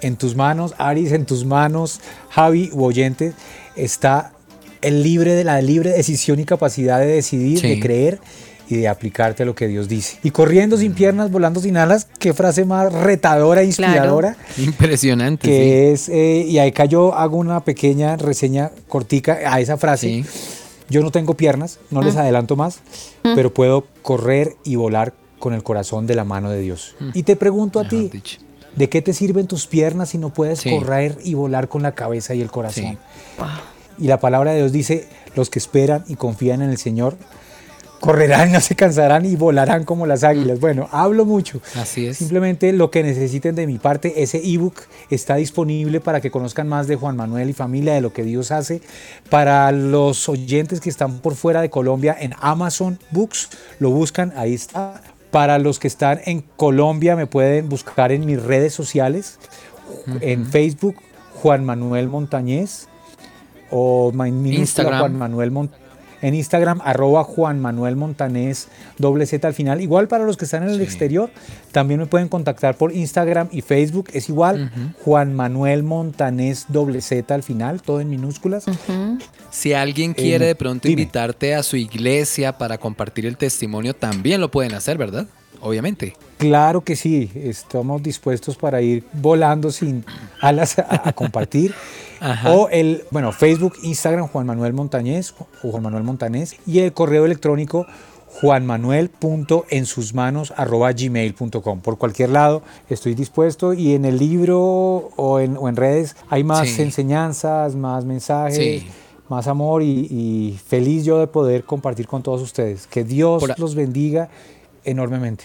en tus manos, Aris, en tus manos, Javi u oyentes, está el libre de la libre decisión y capacidad de decidir, Sí. de creer y de aplicarte a lo que Dios dice. Y corriendo sin piernas, volando sin alas, qué frase más retadora e inspiradora Impresionante. que es, eh, y acá yo hago una pequeña reseña cortica a esa frase. Yo no tengo piernas, no les Mm. adelanto más, Mm. pero puedo correr y volar con el corazón de la mano de Dios. Mm. Y te pregunto a ti, ¿de qué te sirven tus piernas si no puedes Sí. correr y volar con la cabeza y el corazón? Y la palabra de Dios dice, los que esperan y confían en el Señor, correrán, no se cansarán y volarán como las águilas. Bueno, hablo mucho. Así es. Simplemente lo que necesiten de mi parte, ese ebook está disponible para que conozcan más de Juan Manuel y familia, de lo que Dios hace. Para los oyentes que están por fuera de Colombia, en Amazon Books, lo buscan, ahí está. Para los que están en Colombia, me pueden buscar en mis redes sociales, en Facebook, Juan Manuel Montañez, o Instagram. Juan Manuel Montañez. En Instagram, arroba Juan Manuel Montanés, doble Z al final. Igual para los que están en el exterior, también me pueden contactar por Instagram y Facebook. Es igual, Juan Manuel Montanés, doble Z al final, todo en minúsculas. Si alguien Eh, quiere de pronto dime. invitarte a su iglesia para compartir el testimonio, también lo pueden hacer, ¿verdad? Obviamente. Claro que sí, estamos dispuestos para ir volando sin alas a, a compartir. Ajá. O el, bueno, Facebook, Instagram, Juan Manuel Montañez o Juan Manuel Montanés y el correo electrónico juanmanuel.ensusmanos@gmail.com. Por cualquier lado estoy dispuesto y en el libro o en, o en redes hay más Sí. enseñanzas, más mensajes. Sí. Más amor y, y feliz yo de poder compartir con todos ustedes. Que Dios los bendiga enormemente.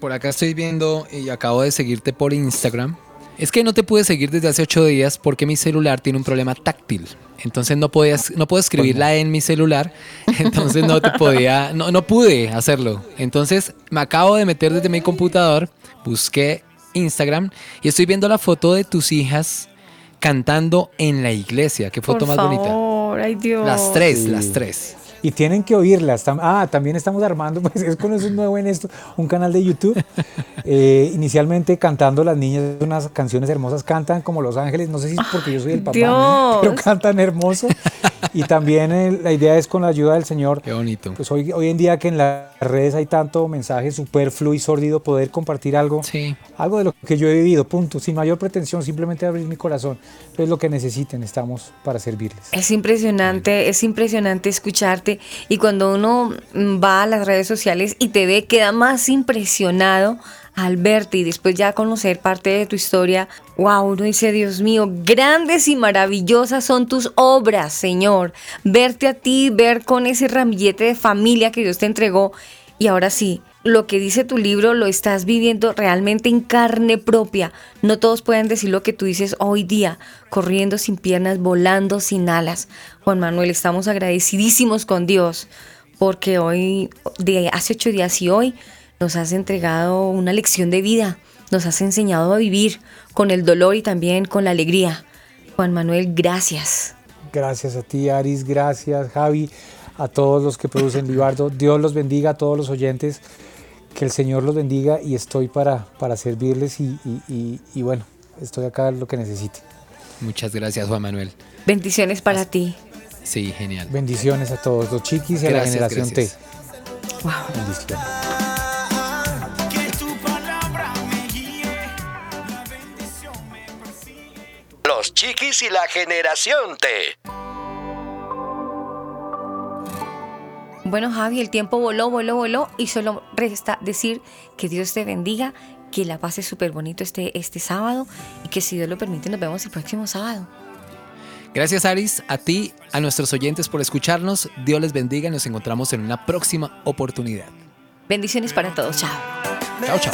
Por acá estoy viendo y acabo de seguirte por Instagram. Es que no te pude seguir desde hace ocho días porque mi celular tiene un problema táctil. Entonces no podías, no puedo escribirla en mi celular. Entonces no te podía, no, no pude hacerlo. Entonces me acabo de meter desde mi computador, busqué Instagram y estoy viendo la foto de tus hijas cantando en la iglesia. Qué foto Por más bonita. favor, ay Dios. Las tres, Sí. las tres. Y tienen que oírlas. Ah, también estamos armando, pues es con eso es nuevo en esto, un canal de YouTube. Eh, inicialmente cantando las niñas unas canciones hermosas, cantan como Los Ángeles, no sé si es porque yo soy el papá, Dios. pero cantan hermoso. Y también eh, la idea es con la ayuda del Señor, Qué bonito. pues hoy, hoy en día que en las redes hay tanto mensaje superfluo y sórdido, poder compartir algo, Sí. algo de lo que yo he vivido, punto, sin mayor pretensión, simplemente abrir mi corazón. Es lo que necesiten, estamos para servirles. Es impresionante, es impresionante escucharte y cuando uno mm, va a las redes sociales y te ve, queda más impresionado al verte y después ya conocer parte de tu historia. Wow, uno dice, Dios mío, grandes y maravillosas son tus obras, Señor. Verte a ti, ver con ese ramillete de familia que Dios te entregó y ahora sí, lo que dice tu libro lo estás viviendo realmente en carne propia. No todos pueden decir lo que tú dices hoy día, corriendo sin piernas, volando sin alas. Juan Manuel, estamos agradecidísimos con Dios porque hoy, de hace ocho días y hoy, nos has entregado una lección de vida. Nos has enseñado a vivir con el dolor y también con la alegría. Juan Manuel, gracias. Gracias a ti, Aris. Gracias, Javi. A todos los que producen Libardo. Dios los bendiga a todos los oyentes. Que el Señor los bendiga y estoy para, para servirles y, y- y- y bueno, estoy acá lo que necesite. Muchas gracias, Juan Manuel. Bendiciones para ti. Sí, genial. Bendiciones a todos, los chiquis y a la Gracias, generación gracias. T. Wow. Bendiciones. Que tu palabra me guíe, la bendición me persigue. Los chiquis y la generación T. Bueno, Javi, el tiempo voló, voló, voló y solo resta decir que Dios te bendiga, que la pases súper bonito este, este sábado y que si Dios lo permite nos vemos el próximo sábado. Gracias, Aris, a ti, a nuestros oyentes por escucharnos. Dios les bendiga y nos encontramos en una próxima oportunidad. Bendiciones para todos, chao. Chao, chao.